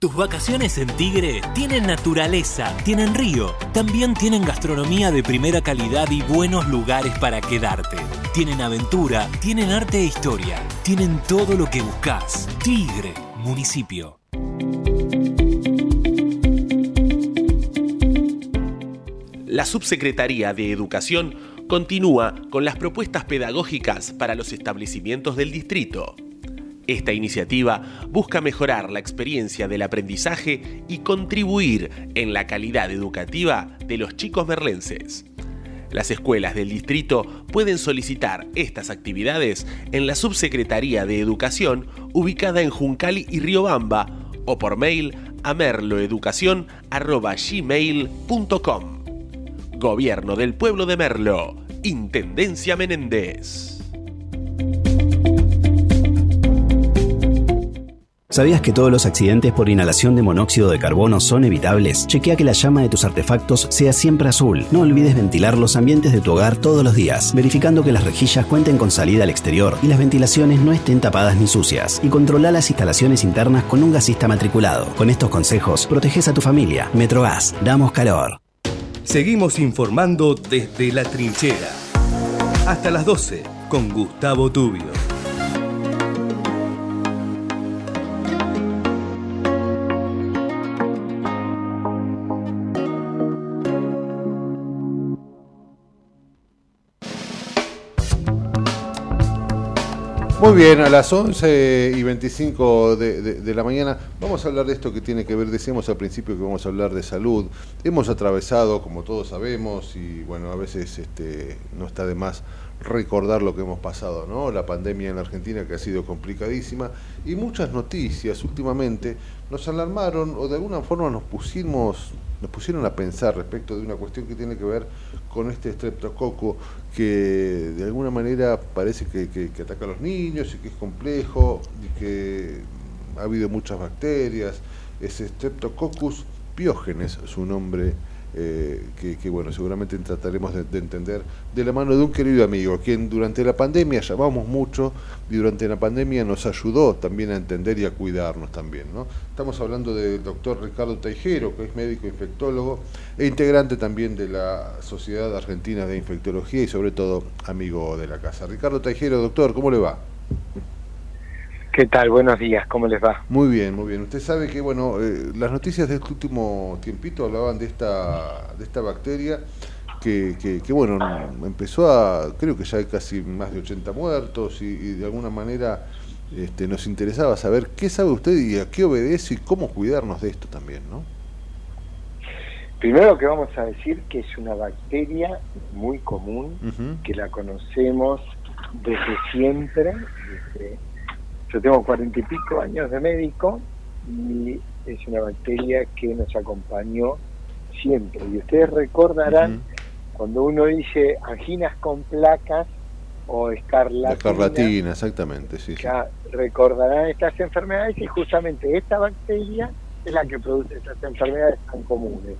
Tus vacaciones en Tigre tienen naturaleza, tienen río, también tienen gastronomía de primera calidad y buenos lugares para quedarte. Tienen aventura, tienen arte e historia, tienen todo lo que buscas. Tigre, municipio. La Subsecretaría de Educación continúa con las propuestas pedagógicas para los establecimientos del distrito. Esta iniciativa busca mejorar la experiencia del aprendizaje y contribuir en la calidad educativa de los chicos merlenses. Las escuelas del distrito pueden solicitar estas actividades en la Subsecretaría de Educación ubicada en Juncali y Riobamba o por mail a merloeducación.gmail.com Gobierno del Pueblo de Merlo, Intendencia Menéndez. ¿Sabías que todos los accidentes por inhalación de monóxido de carbono son evitables? Chequea que la llama de tus artefactos sea siempre azul. No olvides ventilar los ambientes de tu hogar todos los días, verificando que las rejillas cuenten con salida al exterior y las ventilaciones no estén tapadas ni sucias. Y controla las instalaciones internas con un gasista matriculado. Con estos consejos, proteges a tu familia. Metrogas, damos calor. Seguimos informando desde la trinchera. Hasta las 12 con Gustavo Tubio. Muy bien, a las 11 y 25 de, de- de la mañana vamos a hablar de esto que tiene que ver, decíamos al principio que vamos a hablar de salud. Hemos atravesado, como todos sabemos, y bueno, a veces este, no está de más recordar lo que hemos pasado, ¿no? La pandemia en la Argentina que ha sido complicadísima y muchas noticias últimamente nos alarmaron o de alguna forma nos pusimos nos pusieron a pensar respecto de una cuestión que tiene que ver con este streptococo que de alguna manera parece que, que- que ataca a los niños y que es complejo y que ha habido muchas bacterias. Es Streptococcus piógenes, su nombre, eh, que, bueno, seguramente trataremos de, de entender de la mano de un querido amigo, quien durante la pandemia llamamos mucho y durante la pandemia nos ayudó también a entender y a cuidarnos también. ¿no? Estamos hablando del doctor Ricardo Teijero, que es médico infectólogo e integrante también de la Sociedad Argentina de Infectología y sobre todo amigo de la casa. Ricardo Teijero, doctor, ¿cómo le va? ¿Qué tal? Buenos días, ¿cómo les va? Muy bien, muy bien. Usted sabe que, bueno, eh, las noticias de este último tiempito hablaban de esta, de esta bacteria que, que, que, bueno, empezó a, creo que ya hay casi más de 80 muertos y, y de alguna manera este, nos interesaba saber qué sabe usted y a qué obedece y cómo cuidarnos de esto también, ¿no? Primero que vamos a decir que es una bacteria muy común, que la conocemos desde siempre. desde- yo tengo cuarenta y pico años de médico y es una bacteria que nos acompañó siempre. Y ustedes recordarán cuando uno dice anginas con placas o La escarlatina, escarlatina, exactamente, sí. sí. ya recordarán estas enfermedades y justamente esta bacteria es la que produce estas enfermedades tan comunes.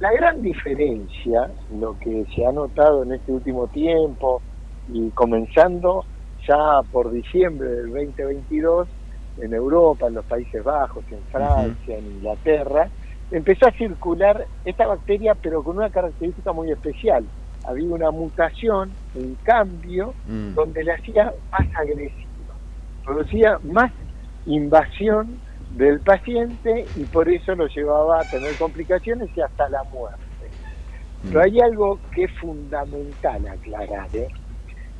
La gran diferencia, lo que se ha notado en este último tiempo y comenzando ya por diciembre del 2022 en Europa, en los Países Bajos, en Francia, en Inglaterra, empezó a circular esta bacteria pero con una característica muy especial. Había una mutación, un cambio, Mm. donde la hacía más agresiva, producía más invasión del paciente y por eso lo llevaba a tener complicaciones y hasta la muerte. Pero hay algo que es fundamental aclarar, ¿eh?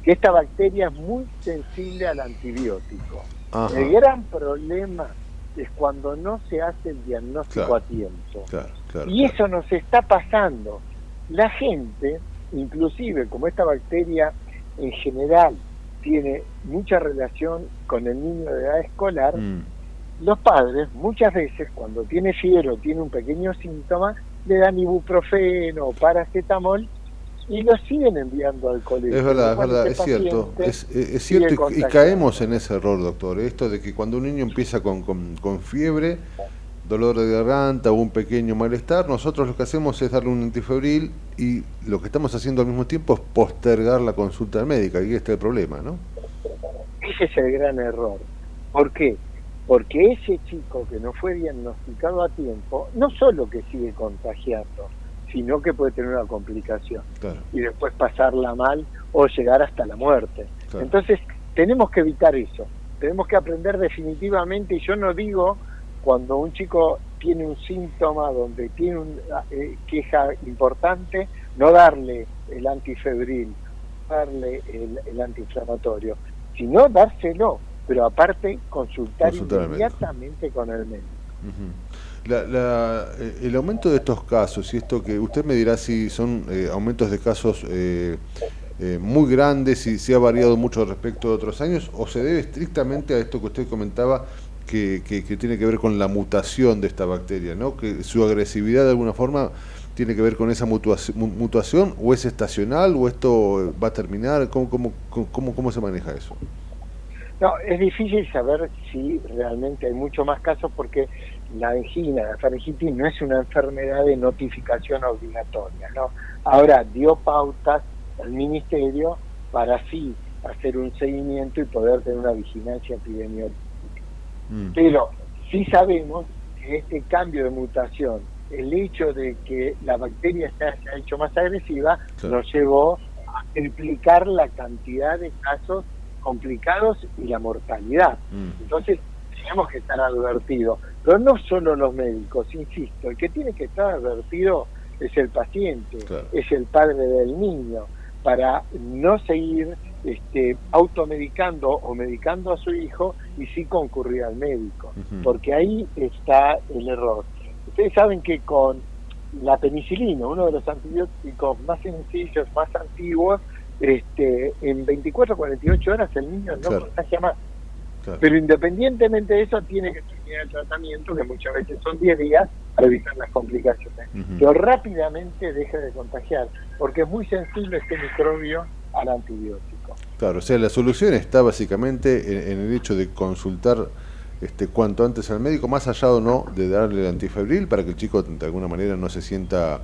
Que esta bacteria es muy sensible al antibiótico. Ajá. El gran problema es cuando no se hace el diagnóstico Claro. a tiempo. Claro, claro. Y eso nos está pasando. La gente, inclusive como esta bacteria en general tiene mucha relación con el niño de edad escolar, Mm. los padres muchas veces cuando tiene fiebre o tiene un pequeño síntoma, le dan ibuprofeno o paracetamol y lo siguen enviando al colegio. Es verdad, es verdad, este es cierto. Es, es- es sigue cierto y- caemos en ese error, doctor. Esto de que cuando un niño empieza con, con- con fiebre, dolor de garganta o un pequeño malestar, nosotros lo que hacemos es darle un antifebril y lo que estamos haciendo al mismo tiempo es postergar la consulta médica. Y este es el problema, ¿no? Ese es el gran error. ¿Por qué? Porque ese chico que no fue diagnosticado a tiempo, no solo que sigue contagiando, sino que puede tener una complicación Claro. y después pasarla mal o llegar hasta la muerte. Claro. Entonces, tenemos que evitar eso. Tenemos que aprender definitivamente, y yo no digo cuando un chico tiene un síntoma donde tiene una eh, queja importante, no darle el antifebril, darle el, el antiinflamatorio, sino dárselo. pero aparte consultar, inmediatamente con el médico. La- la- eh, el aumento de estos casos, y esto que usted me dirá si son eh, aumentos de casos eh, eh, muy grandes, si, si ha variado mucho respecto de otros años, o se debe estrictamente a esto que usted comentaba, que, que- tiene que ver con la mutación de esta bacteria, ¿no? que su agresividad de alguna forma tiene que ver con esa mutación, o es estacional, o esto va a terminar, ¿cómo, cómo, cómo, cómo se maneja eso? No, es difícil saber si realmente hay mucho más casos porque la angina, la faringitis no es una enfermedad de notificación obligatoria, ¿no? Ahora dio pautas al ministerio para así hacer un seguimiento y poder tener una vigilancia epidemiológica. Pero sí sabemos que este cambio de mutación, el hecho de que la bacteria se haya hecho más agresiva, Claro. nos llevó a triplicar la cantidad de casos complicados y la mortalidad. Entonces, tenemos que estar advertidos. Pero no solo los médicos, insisto, el que tiene que estar advertido es el paciente, es el padre del niño, para no seguir este, automedicando o medicando a su hijo y sí concurrir al médico, porque ahí está el error. Ustedes saben que con la penicilina, uno de los antibióticos más sencillos, más antiguos, este, en 24 48 horas el niño no Claro. contagia más. Claro. Pero independientemente de eso, tiene que terminar el tratamiento, que muchas veces son 10 días, para evitar las complicaciones. Pero rápidamente deje de contagiar, porque es muy sensible este microbio al antibiótico. Claro, o sea, la solución está básicamente en, en el hecho de consultar este, cuanto antes al médico, más allá o no de darle el antifebril para que el chico de alguna manera no se sienta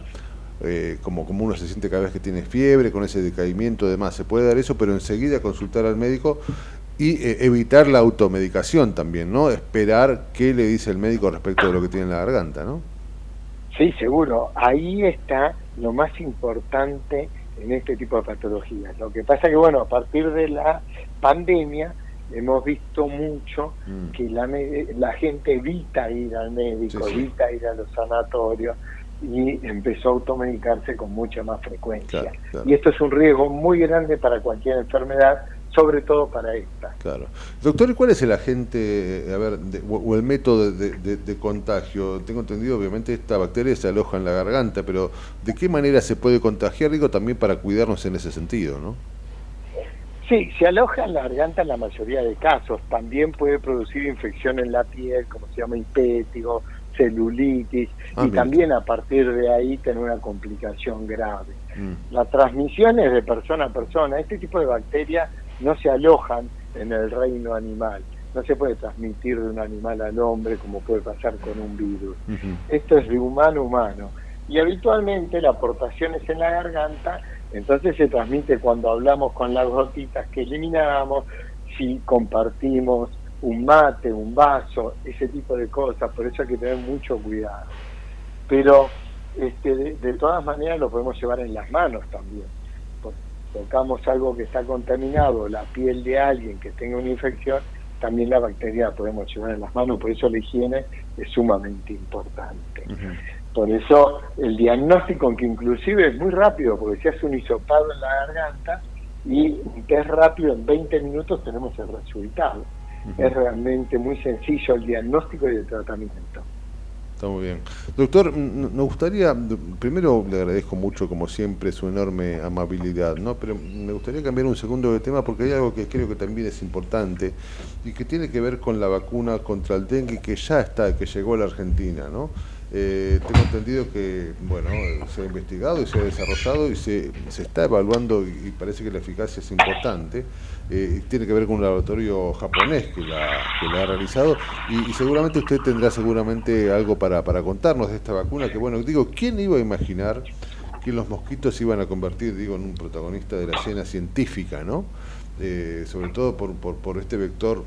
eh, como, como uno se siente cada vez que tiene fiebre, con ese decaimiento y demás. Se puede dar eso, pero enseguida consultar al médico y eh, evitar la automedicación también, ¿no? Esperar qué le dice el médico respecto de lo que tiene en la garganta, ¿no? Sí, seguro. Ahí está lo más importante en este tipo de patologías. Lo que pasa que, bueno, a partir de la pandemia hemos visto mucho Mm. que la, la gente evita ir al médico, Sí, sí. evita ir a los sanatorios y empezó a automedicarse con mucha más frecuencia. Claro, claro. Y esto es un riesgo muy grande para cualquier enfermedad, sobre todo para esta. Claro. Doctor, ¿y cuál es el agente, a ver, de- o, o el método de, de- de contagio? Tengo entendido, obviamente, esta bacteria se aloja en la garganta, pero ¿de qué manera se puede contagiar? Digo, también para cuidarnos en ese sentido, ¿no? Sí, se aloja en la garganta en la mayoría de casos. También puede producir infección en la piel, como se llama impétigo, celulitis, Ah, y mira. también a partir de ahí tener una complicación grave. Mm. La transmisión es de persona a persona. Este tipo de bacterias no se alojan en el reino animal. No se puede transmitir de un animal al hombre como puede pasar con un virus. Esto es de humano a humano. Y habitualmente la aportación es en la garganta, entonces se transmite cuando hablamos con las gotitas que eliminamos, si compartimos un mate, un vaso, ese tipo de cosas, por eso hay que tener mucho cuidado. Pero este, de, de todas maneras lo podemos llevar en las manos también. Tocamos algo que está contaminado, la piel de alguien que tenga una infección, también la bacteria la podemos llevar en las manos, por eso la higiene es sumamente importante. Por eso el diagnóstico, que inclusive es muy rápido, porque se hace un hisopado en la garganta y un test rápido, en 20 minutos tenemos el resultado. Es realmente muy sencillo el diagnóstico y el tratamiento. Está muy bien. Doctor, nos gustaría, primero le agradezco mucho, como siempre, su enorme amabilidad, ¿no? Pero me gustaría cambiar un segundo de tema porque hay algo que creo que también es importante y que tiene que ver con la vacuna contra el dengue que ya está, que llegó a la Argentina, ¿no? Eh, tengo entendido que, bueno, se ha investigado y se ha desarrollado y se, se está evaluando y parece que la eficacia es importante. Eh, tiene que ver con un laboratorio japonés que la, ha realizado y, seguramente usted tendrá seguramente algo para, para contarnos de esta vacuna que, bueno, digo, ¿quién iba a imaginar que los mosquitos se iban a convertir, digo, en un protagonista de la escena científica, ¿no? Eh, sobre todo por, por, por este vector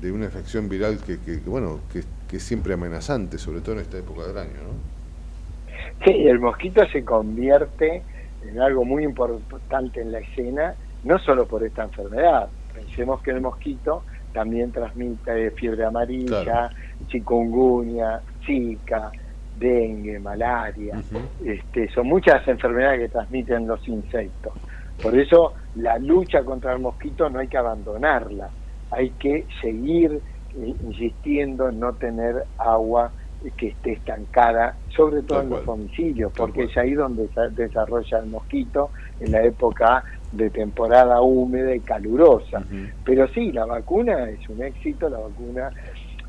de una infección viral que, que, que, bueno, que, que es siempre amenazante, sobre todo en esta época del año, ¿no? Sí, el mosquito se convierte en algo muy importante en la escena, no solo por esta enfermedad. Pensemos que el mosquito también transmite fiebre amarilla, Claro. chikungunya, zika, dengue, malaria. este, son muchas enfermedades que transmiten los insectos. Por eso la lucha contra el mosquito no hay que abandonarla. hay que seguir eh, insistiendo en no tener agua que esté estancada, sobre todo en los domicilios, porque es ahí donde se desarrolla el mosquito en la época de temporada húmeda y calurosa. Pero sí, la vacuna es un éxito, la vacuna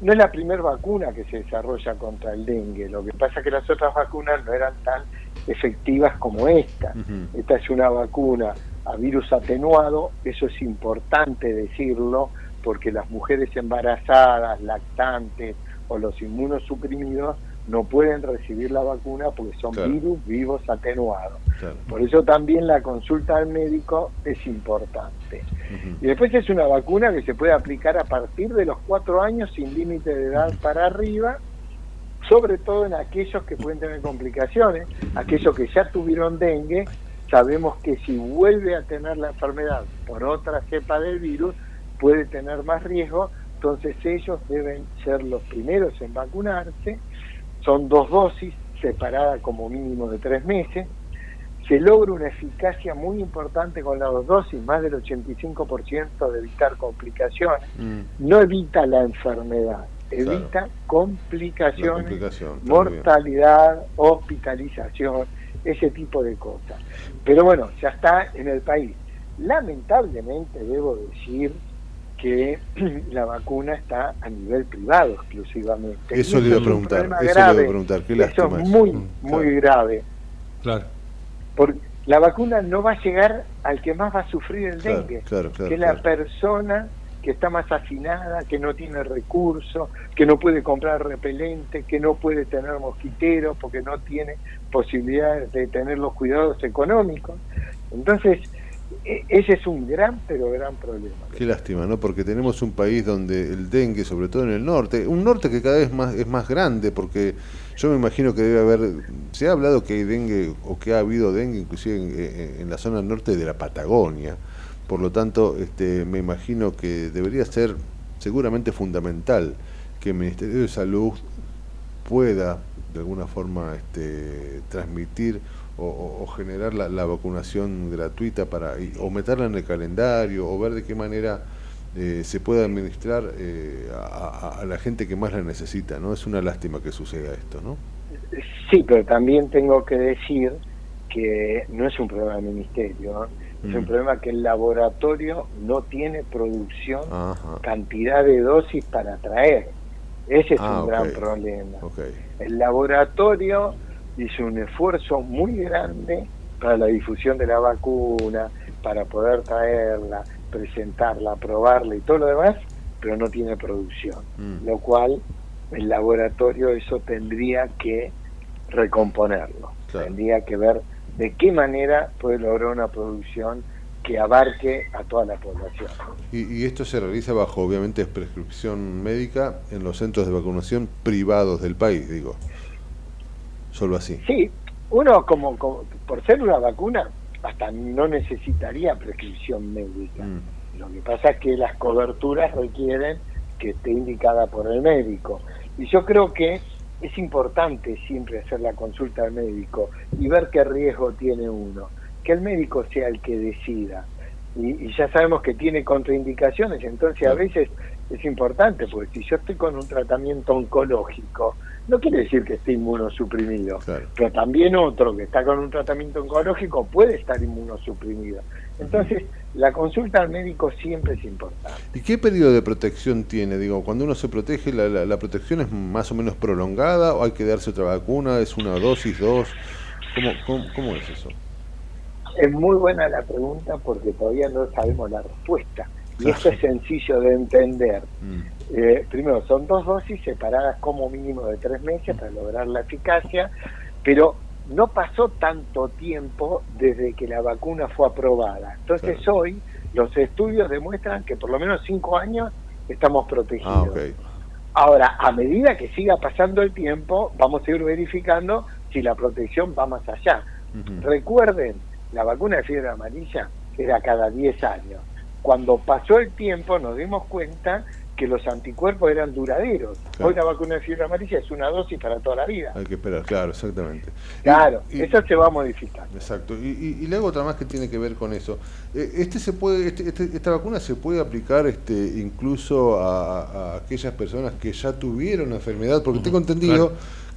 no es la primera vacuna que se desarrolla contra el dengue, lo que pasa es que las otras vacunas no eran tan efectivas como esta. Esta es una vacuna a virus atenuado, eso es importante decirlo, porque las mujeres embarazadas, lactantes o los inmunosuprimidos no pueden recibir la vacuna porque son virus vivos atenuados. Por eso también la consulta al médico es importante. Y después es una vacuna que se puede aplicar a partir de los cuatro años sin límite de edad para arriba, sobre todo en aquellos que pueden tener complicaciones, aquellos que ya tuvieron dengue, sabemos que si vuelve a tener la enfermedad por otra cepa del virus, puede tener más riesgo, entonces ellos deben ser los primeros en vacunarse son dos dosis separadas como mínimo de tres meses. Se logra una eficacia muy importante con las dos dosis, más del 85% de evitar complicaciones. Mm. No evita la enfermedad, evita complicaciones, mortalidad, hospitalización, ese tipo de cosas. Pero bueno, ya está en el país. Lamentablemente debo decir que la vacuna está a nivel privado exclusivamente. Eso le iba a preguntar, eso le iba a preguntar, qué Eso es muy, mm, muy grave. Claro. Porque la vacuna no va a llegar al que más va a sufrir el dengue, que es la persona que está más afinada, que no tiene recursos, que no puede comprar repelente, que no puede tener mosquiteros porque no tiene posibilidades de tener los cuidados económicos. Entonces, ese es un gran, pero gran problema. Qué lástima, ¿no? Porque tenemos un país donde el dengue, sobre todo en el norte, un norte que cada vez más es más grande, porque yo me imagino que debe haber, se ha hablado que hay dengue o que ha habido dengue inclusive en, la zona norte de la Patagonia. Por lo tanto, este, me imagino que debería ser seguramente fundamental que el Ministerio de Salud pueda de alguna forma este, transmitir o, generar la, vacunación gratuita para o meterla en el calendario o ver de qué manera eh, se puede administrar eh, a, la gente que más la necesita, ¿no? Es una lástima que suceda esto, ¿no? Sí, pero también tengo que decir que no es un problema del ministerio, es un mm. problema que el laboratorio no tiene producción, cantidad de dosis para traer. Ese es ah, un gran problema. El laboratorio hizo un esfuerzo muy grande para la difusión de la vacuna, para poder traerla, presentarla, probarla y todo lo demás, pero no tiene producción. Mm. Lo cual el laboratorio eso tendría que recomponerlo. Tendría que ver de qué manera puede lograr una producción que abarque a toda la población. Y, y, esto se realiza bajo, obviamente, prescripción médica en los centros de vacunación privados del país, digo solo así. Sí, uno como, por ser una vacuna hasta no necesitaría prescripción médica. Mm. Lo que pasa es que las coberturas requieren que esté indicada por el médico. Y yo creo que es importante siempre hacer la consulta al médico y ver qué riesgo tiene uno. Que el médico sea el que decida. Y, ya sabemos que tiene contraindicaciones, entonces a veces es importante, porque si yo estoy con un tratamiento oncológico, no quiere decir que esté inmunosuprimido, pero también otro que está con un tratamiento oncológico puede estar inmunosuprimido. Entonces, la consulta al médico siempre es importante. ¿Y qué periodo de protección tiene? Digo, cuando uno se protege, ¿la, la, protección es más o menos prolongada o hay que darse otra vacuna? ¿Es una dosis, dos? ¿Cómo, cómo, es eso? Es muy buena la pregunta porque todavía no sabemos la respuesta. Y esto es sencillo de entender. Mm. Eh, primero, son dos dosis separadas como mínimo de tres meses para lograr la eficacia, pero no pasó tanto tiempo desde que la vacuna fue aprobada. Entonces hoy los estudios demuestran que por lo menos cinco años estamos protegidos. Ah, Ahora, a medida que siga pasando el tiempo, vamos a ir verificando si la protección va más allá. Recuerden, la vacuna de fiebre amarilla era cada 10 años. Cuando pasó el tiempo nos dimos cuenta que los anticuerpos eran duraderos. Hoy la vacuna de fiebre amarilla es una dosis para toda la vida. Hay que esperar, claro, exactamente. Claro, eso se va a modificar. Exacto. Y, y, le hago otra más que tiene que ver con eso. Eh, este se puede, este, este, esta vacuna se puede aplicar este, incluso a, aquellas personas que ya tuvieron la enfermedad, porque tengo entendido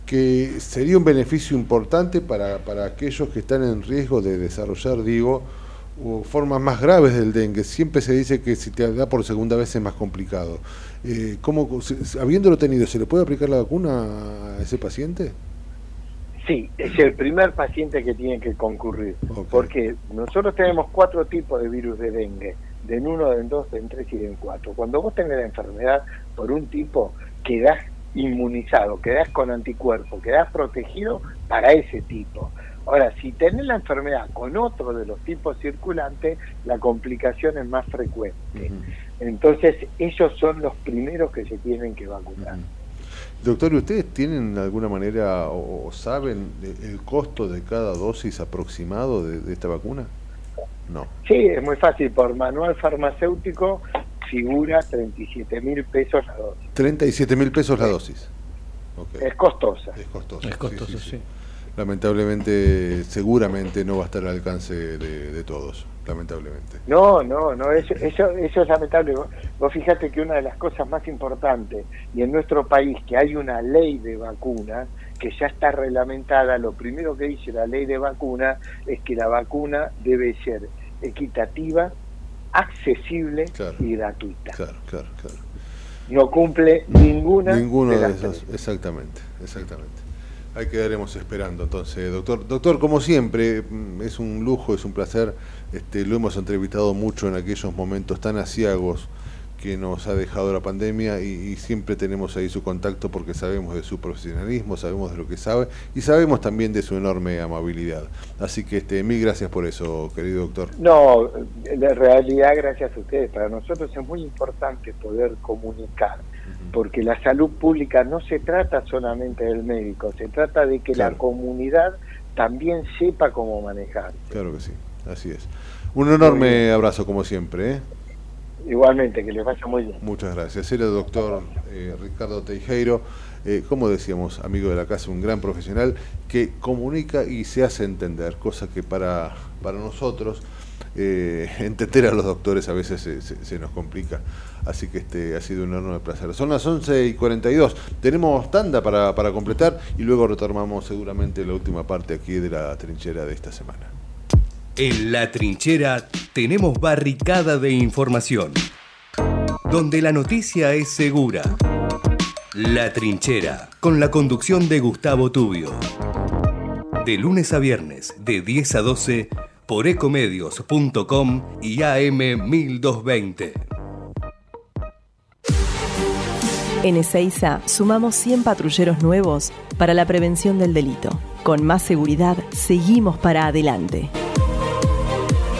que sería un beneficio importante para, para aquellos que están en riesgo de desarrollar, digo, o formas más graves del dengue. Siempre se dice que si te da por segunda vez es más complicado. Eh, ¿cómo, habiéndolo tenido, ¿se le puede aplicar la vacuna a ese paciente? Sí, es el primer paciente que tiene que concurrir. Porque nosotros tenemos cuatro tipos de virus de dengue. De en uno, de en dos, de en tres y de en cuatro. Cuando vos tenés la enfermedad por un tipo, quedás inmunizado, quedás con anticuerpos, quedás protegido para ese tipo. Ahora, si tenés la enfermedad con otro de los tipos circulantes, la complicación es más frecuente. Entonces, ellos son los primeros que se tienen que vacunar. Doctor, ¿ustedes tienen de alguna manera o, saben el costo de cada dosis aproximado de, esta vacuna? No. Sí, es muy fácil. Por manual farmacéutico figura 37 mil pesos la dosis. 37 mil pesos la dosis. Es costosa. Es costosa. Es costosa, sí lamentablemente, seguramente no va a estar al alcance de, todos, lamentablemente. No, no, no, eso, eso, eso es lamentable. Vos fíjate que una de las cosas más importantes, y en nuestro país que hay una ley de vacuna, que ya está reglamentada, lo primero que dice la ley de vacuna es que la vacuna debe ser equitativa, accesible y gratuita. Claro, claro, claro. No cumple ninguna de, de esos, exactamente, exactamente. Ahí quedaremos esperando entonces, doctor. Doctor, como siempre, mm, es un lujo, es un placer. Este, lo hemos entrevistado mucho en aquellos momentos tan asiagos que nos ha dejado la pandemia y, siempre tenemos ahí su contacto porque sabemos de su profesionalismo, sabemos de lo que sabe y sabemos también de su enorme amabilidad. Así que este, mil gracias por eso, querido doctor. No, en realidad gracias a ustedes. Para nosotros es muy importante poder comunicar porque la salud pública no se trata solamente del médico, se trata de que la comunidad también sepa cómo manejar. Claro que sí, así es. Un enorme abrazo como siempre. ¿eh? Igualmente, que les vaya muy bien. Muchas gracias. El doctor eh, Ricardo Teijeiro, eh, como decíamos, amigo de la casa, un gran profesional que comunica y se hace entender, cosa que para, para nosotros eh, entender a los doctores a veces se, nos complica. Así que este ha sido un enorme placer. Son las 11 y 42. Tenemos tanda para, para completar y luego retomamos seguramente la última parte aquí de la trinchera de esta semana. En la trinchera tenemos barricada de información, donde la noticia es segura. La trinchera, con la conducción de Gustavo Tubio. De lunes a viernes, de 10 a 12 por ecomedios.com y AM1220. En Ezeiza sumamos 100 patrulleros nuevos para la prevención del delito. Con más seguridad, seguimos para adelante.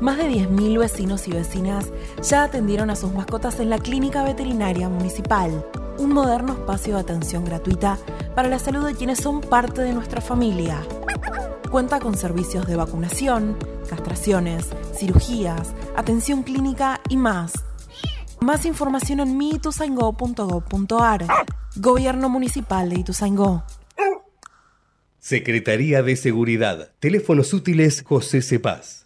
Más de 10.000 vecinos y vecinas ya atendieron a sus mascotas en la Clínica Veterinaria Municipal, un moderno espacio de atención gratuita para la salud de quienes son parte de nuestra familia. Cuenta con servicios de vacunación, castraciones, cirugías, atención clínica y más. Más información en miituzaingó.gov.ar. Gobierno Municipal de Ituzaingó. Secretaría de Seguridad. Teléfonos útiles José Cepaz.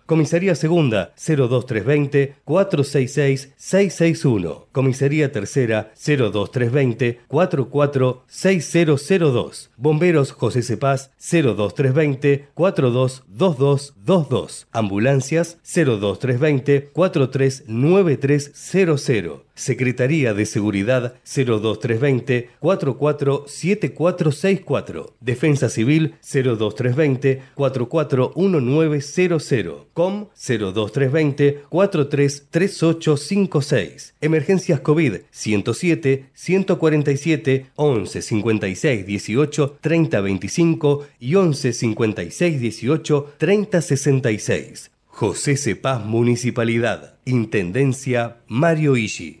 Comisaría Segunda 02320 466 661. Comisaría Tercera 02320 446002. Bomberos José Cepaz 02320 422222. Ambulancias 02320 439300. Secretaría de Seguridad 02320 447464. Defensa Civil 02320 441900. COM 02320 433856. Emergencias COVID 107 147 11 56 18 30 25 y 11 56 18 30 66. José Cepaz Municipalidad. Intendencia Mario Ishi.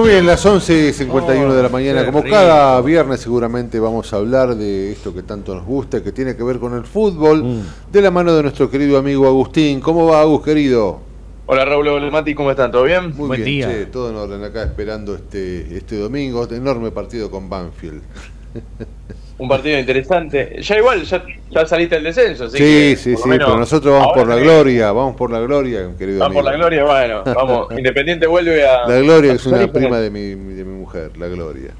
Muy bien, las 11.51 de la mañana. qué Como rico. cada viernes seguramente vamos a hablar de esto que tanto nos gusta, que tiene que ver con el fútbol, Mm. de la mano de nuestro querido amigo Agustín. ¿Cómo va, Agus, querido? Hola Raúl, hola Mati, ¿cómo están? ¿Todo bien? Muy bien, che, todo en orden acá esperando este, este domingo, este enorme partido con Banfield. Un partido interesante. Ya igual, ya, ya saliste del descenso, así Sí, que, sí, sí, menos pero nosotros vamos por la que- gloria, vamos por la gloria, querido Vamos por la gloria, bueno, vamos. Independiente vuelve a. La gloria es una prima de mi, de mi mujer, la gloria.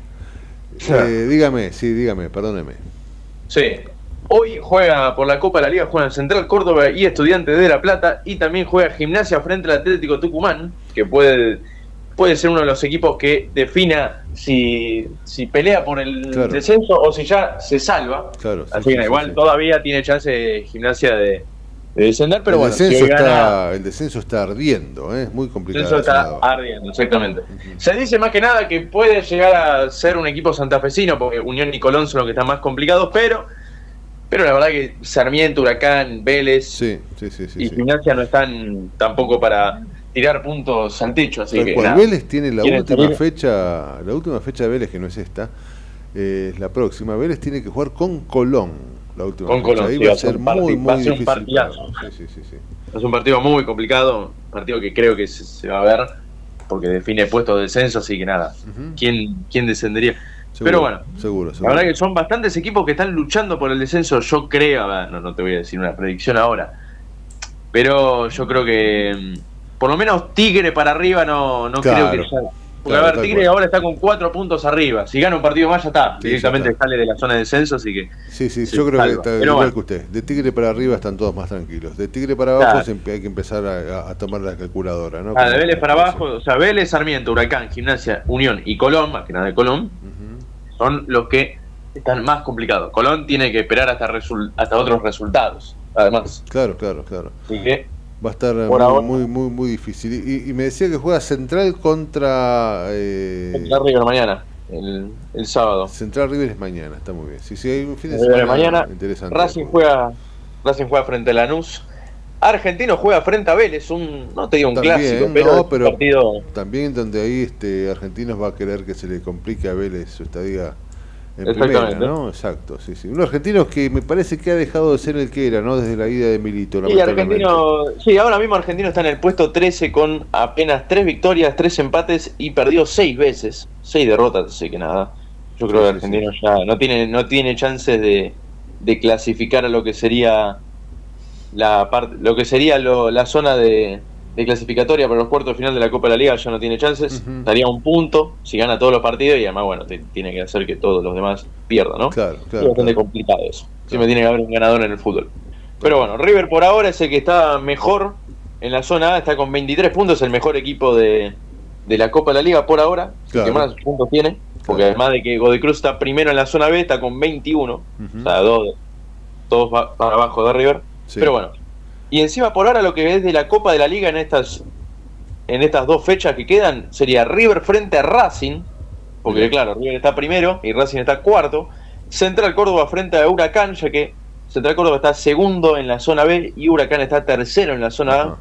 Eh, dígame, sí, dígame, perdóneme. Sí. Hoy juega por la Copa de la Liga, juegan Central Córdoba y Estudiantes de La Plata. Y también juega Gimnasia frente al Atlético Tucumán, que puede, puede ser uno de los equipos que defina si, si pelea por el Claro. descenso o si ya se salva. Claro, sí, que sí, igual sí. todavía tiene chance de Gimnasia de, de descender, pero el, bueno, descenso está, gana- el descenso está ardiendo, ¿eh? es muy complicado. Eso está Senado. ardiendo, exactamente. Se dice más que nada que puede llegar a ser un equipo santafesino, porque Unión y Colón son los que están más complicados, pero pero la verdad que Sarmiento, Huracán, Vélez Sí, sí, sí, sí, y. Gimnasia no están tampoco para tirar puntos al techo, así que nada. Vélez tiene la última salir- fecha, la última fecha de Vélez, que no es esta, eh, es la próxima. Vélez tiene que jugar con Colón. La última Con fecha. Colón, Ahí sí, va a ser muy, muy un difícil. partidazo. Sí, sí, sí, sí. Es un partido muy complicado, partido que creo que se, se va a ver porque define puestos de descenso, así que nada. ¿Quién, quién descendería? Seguro, Pero bueno, seguro, La verdad que son bastantes equipos que están luchando por el descenso. Yo creo, no, no te voy a decir una predicción ahora, pero yo creo que mm, por lo menos Tigre para arriba no, no Claro, creo que ya. Porque claro, a ver, Tigre ahora está con cuatro puntos arriba. Si gana un partido más, ya está. Sí, Directamente ya está. sale de la zona de descenso, así que. Sí, sí, yo creo que está igual bueno. que usted. De Tigre para arriba están todos más tranquilos. De Tigre para abajo Claro. hay que empezar a, tomar la calculadora. ¿no? Ah, de Vélez para abajo, o sea, Vélez, Sarmiento, Huracán, Gimnasia, Unión y Colón, más que nada de Colón, son los que están más complicados. Colón tiene que esperar hasta, hasta otros resultados, además. Claro, claro, claro. Así que Va a estar muy, muy, muy, muy difícil. Y, y me decía que juega Central contra. eh, contra River mañana, el, el sábado. Central River es mañana, está muy bien. Sí, sí, hay un fin de semana mañana, interesante. Racing juega, Racing juega frente a Lanús. Argentino juega frente a Vélez, un, no te digo un También, clásico, pero, no, pero partido también donde ahí este Argentinos va a querer que se le complique a Vélez su estadía en Exactamente. primera, ¿no? Exacto, sí, sí. Un argentino que me parece que ha dejado de ser el que era, ¿no? Desde la ida de Milito, Y lamentablemente. Argentino, sí, ahora mismo Argentino está en el puesto 13 con apenas 3 victorias, 3 empates y perdió 6 veces, 6 derrotas, así que nada. Yo creo que Argentino ya no tiene no tiene chances de, de clasificar a lo que sería la parte lo que sería lo- la zona de, de clasificatoria para los cuartos de final de la Copa de la Liga ya no tiene chances, estaría a un punto si gana todos los partidos y además bueno, te- tiene que hacer que todos los demás pierdan, ¿no? Claro, es bastante complicado eso. Siempre tiene que haber un ganador en el fútbol. Pero bueno, River por ahora es el que está mejor en la zona A, está con 23 puntos, el mejor equipo de, de la Copa de la Liga por ahora, el Claro. que más puntos tiene, porque además de que Godoy Cruz está primero en la zona B, está con 21, o sea, dos, todos para abajo de River. Sí. Pero bueno, y encima por ahora lo que es de la Copa de la Liga en estas en estas dos fechas que quedan sería River frente a Racing, porque claro, River está primero y Racing está cuarto. Central Córdoba frente a Huracán, ya que Central Córdoba está segundo en la zona B y Huracán está tercero en la zona A.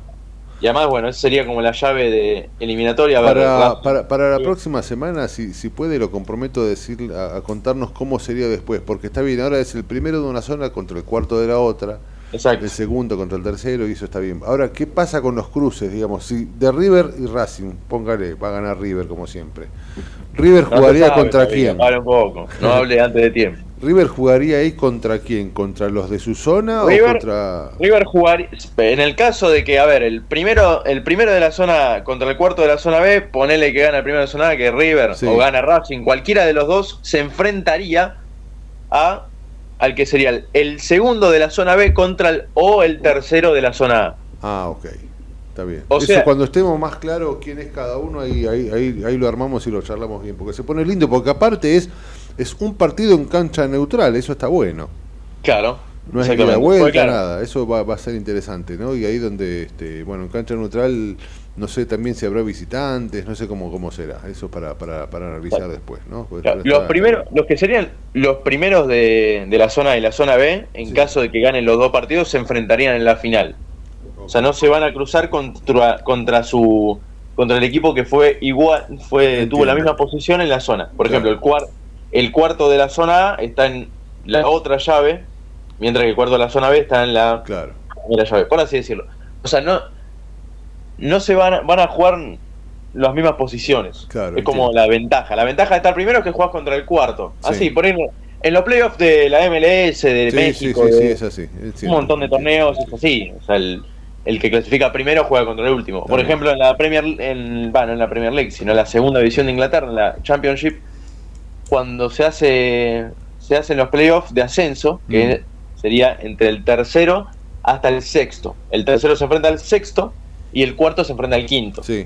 Y además, bueno, esa sería como la llave de eliminatoria. Para, para, para la próxima semana, si, si puede, lo comprometo a decir, a, a contarnos cómo sería después, porque está bien, ahora es el primero de una zona contra el cuarto de la otra, el segundo contra el tercero, y eso está bien. Ahora, ¿qué pasa con los cruces, digamos? Si de River y Racing, póngale, va a ganar River como siempre. River No jugaría sabe contra quién? Para un poco, no hable antes de tiempo. River jugaría ahí contra quién? ¿Contra los de su zona o contra...? River jugar en el caso de que, a ver, el primero, el primero de la zona contra el cuarto de la zona B, ponele que gana el primero de la zona A, que River Sí. o gana Racing, cualquiera de los dos se enfrentaría a al que sería el, el segundo de la zona B contra el o el tercero de la zona A. Ah, ok. Está bien. O Eso sea- cuando estemos más claro quién es cada uno, ahí, ahí, ahí, ahí lo armamos y lo charlamos bien. Porque se pone lindo, porque aparte es, es un partido en cancha neutral, eso está bueno. Claro. No es la vuelta, claro, nada. Eso va, va a ser interesante, ¿no? Y ahí donde, este, bueno, en cancha neutral, no sé también si habrá visitantes, no sé cómo, cómo será. Eso para, para, para analizar después, ¿no? Claro, Los primeros, los que serían los primeros de, de la zona A y la zona B, en caso de que ganen los dos partidos, se enfrentarían en la final. O sea, no se van a cruzar contra, contra su contra el equipo que fue igual, fue tuvo la misma posición en la zona. Por ejemplo, el, cuar- el cuarto de la zona A está en la otra llave, mientras que el cuarto de la zona B está en la primera llave, por así decirlo. O sea, no, no se van a, van a jugar las mismas posiciones. es como la ventaja. La ventaja de estar primero es que juegas contra el cuarto. Sí. Así, por ejemplo, en los playoffs de la MLS, de Sí, México, sí, sí, sí, de- es así. es un montón de torneos es así. O sea, el, el que clasifica primero juega contra el último. Por ejemplo, en la Premier, en, bueno, no en la Premier League, sino en la segunda división de Inglaterra, en la Championship, cuando se hace se hacen los playoffs de ascenso, que sería entre el tercero hasta el sexto. El tercero se enfrenta al sexto y el cuarto se enfrenta al quinto Sí.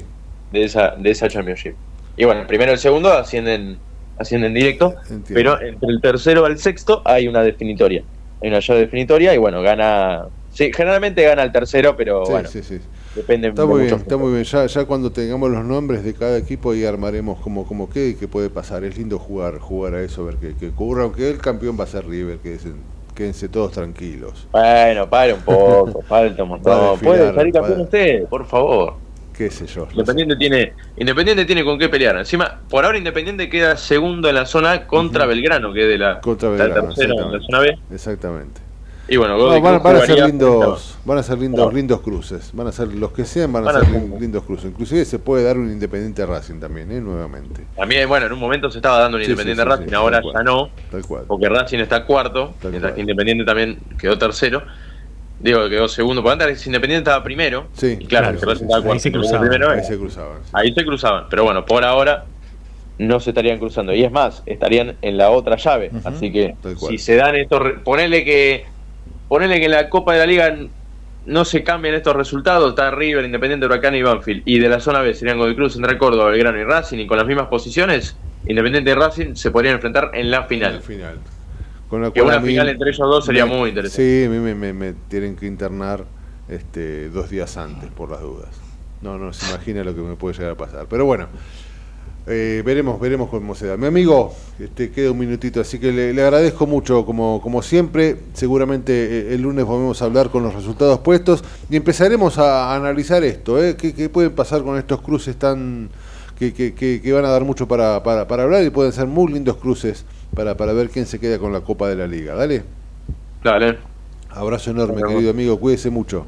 de esa de esa Championship. Y bueno, el primero y el segundo ascienden ascienden directo, pero entre el tercero al sexto hay una definitoria. Hay una llave definitoria y bueno, gana Sí, generalmente gana el tercero, pero Sí, bueno. sí, sí. Depende Está de muy bien, está muy bien. Ya, ya cuando tengamos los nombres de cada equipo ahí armaremos como, como qué y qué puede pasar. Es lindo jugar, jugar a eso, ver qué, qué ocurre, aunque el campeón va a ser River, quédense, quédense todos tranquilos. Bueno, para un poco, falta un montón. Puede salir campeón usted, por favor. Qué sé yo. Independiente tiene, Independiente tiene con qué pelear. Encima, por ahora Independiente queda segundo en la zona contra Belgrano, que es de la, Contra la Belgrano, tercera en la exactamente. zona B. Exactamente. Y bueno, No, van, a ser lindos, van a ser lindos, No. lindos cruces. Van a ser los que sean, van a Van a ser ser- lin- lindos cruces. Inclusive se puede dar un Independiente Racing también, ¿eh? nuevamente. También, bueno, en un momento se estaba dando un Sí, Independiente sí, Racing, sí, ahora cual. ya no, Tal cual. porque Racing está cuarto, Tal mientras cual. que Independiente también quedó tercero. Digo, quedó segundo, porque antes Independiente estaba primero. Sí, y claro, claro, que Racing sí, estaba sí. cuarto. Ahí se cruzaban, primero, ahí eh. se cruzaban, sí. Ahí se cruzaban, pero bueno, por ahora no se estarían cruzando. Y es más, estarían en la otra llave. Así que si se dan estos... Ponele que, ponele que en la Copa de la Liga no se cambian estos resultados, está River, Independiente, Huracán y Banfield, y de la zona B serían Godoy Cruz, Central Córdoba, Belgrano y Racing, y con las mismas posiciones, Independiente y Racing se podrían enfrentar en la final. final. Con la Que cual una mí final entre ellos dos sería me- muy interesante. Sí, a mí me, me- me tienen que internar este, dos días antes, por las dudas. No, no se imagina lo que me puede llegar a pasar. Pero bueno, eh, veremos, veremos cómo se da. Mi amigo, este, queda un minutito, así que le, le agradezco mucho, como, como siempre. Seguramente eh, el lunes volvemos a hablar con los resultados puestos y empezaremos a analizar esto, ¿eh? ¿Qué, qué puede pasar con estos cruces tan que, que- que- que van a dar mucho para, para, para hablar y pueden ser muy lindos cruces para, para ver quién se queda con la Copa de la Liga. Dale. Dale. Abrazo enorme, querido amigo. Cuídese mucho.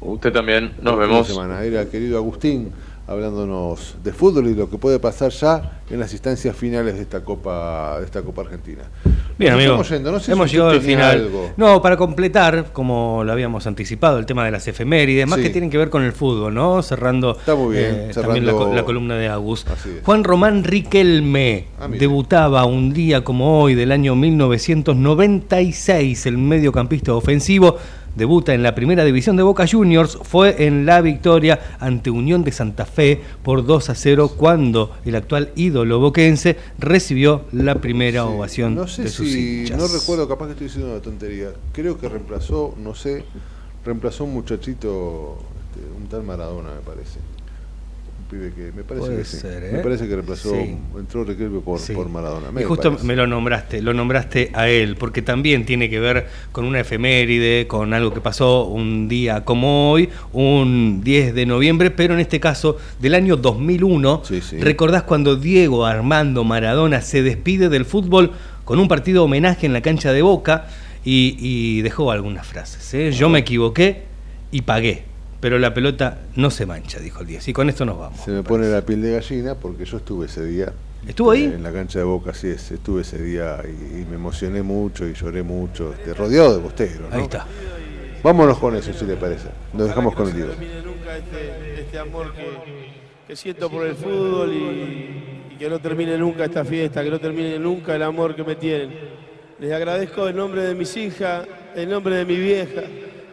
Usted también, nos vemos. semana. Era querido Agustín hablándonos de fútbol y lo que puede pasar ya en las instancias finales de esta Copa, de esta Copa Argentina. Bien, amigo. estamos yendo. No sé si Hemos usted llegado al final. algo. No, para completar, como lo habíamos anticipado, el tema de las efemérides, más Sí. que tienen que ver con el fútbol, ¿no? Cerrando, muy bien, eh, también la, cerrando- la columna de Agus. Juan Román Riquelme Ah, debutaba un día como hoy del año 1996, el mediocampista ofensivo. Debuta en la primera división de Boca Juniors, fue en la victoria ante Unión de Santa Fe por 2 a 0 cuando el actual ídolo boquense recibió la primera ovación No sé de sus si, hinchas. no recuerdo, capaz que estoy diciendo una tontería. Creo que reemplazó, no sé, reemplazó un muchachito, este, un tal Maradona, me parece. Un pibe que, me parece Puede que sí. Me ¿eh? parece que reemplazó, Sí. entró Riquelme por, Sí. por Maradona. Y me justo parece. me lo nombraste, lo nombraste a él, porque también tiene que ver con una efeméride, con algo que pasó un día como hoy, un 10 de noviembre, pero en este caso del año 2001. ¿Recordás cuando Diego Armando Maradona se despide del fútbol con un partido homenaje en la cancha de Boca y, y dejó algunas frases? ¿eh? Yo me equivoqué y pagué, pero la pelota no se mancha, dijo el 10. Y con esto nos vamos. Se me pone la piel de gallina porque yo estuve ese día. ¿Estuvo ahí? eh, En la cancha de Boca, así es. Estuve ese día y, y me emocioné mucho y lloré mucho. Este, rodeado de bosteros. ¿no? Ahí está. Vámonos con eso, si le parece. Nos dejamos con el Diego. nunca este, este amor que, que siento por el fútbol y, y que no termine nunca esta fiesta, que no termine nunca el amor que me tienen. Les agradezco en nombre de mis hijas, en nombre de mi vieja,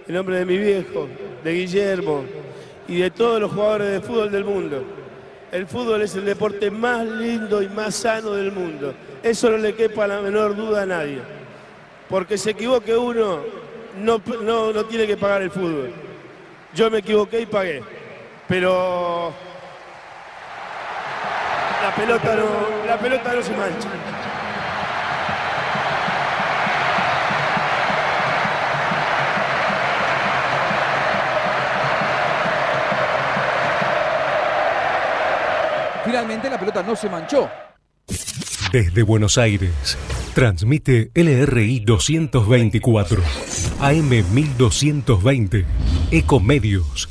en nombre de mi viejo, de Guillermo y de todos los jugadores de fútbol del mundo. El fútbol es el deporte más lindo y más sano del mundo. Eso no le quepa la menor duda a nadie. Porque se equivoque uno, no, no, no tiene que pagar el fútbol. Yo me equivoqué y pagué. Pero la pelota no, la pelota no se mancha. Finalmente la pelota no se manchó. Desde Buenos Aires, transmite LRI 224, AM 1220, Ecomedios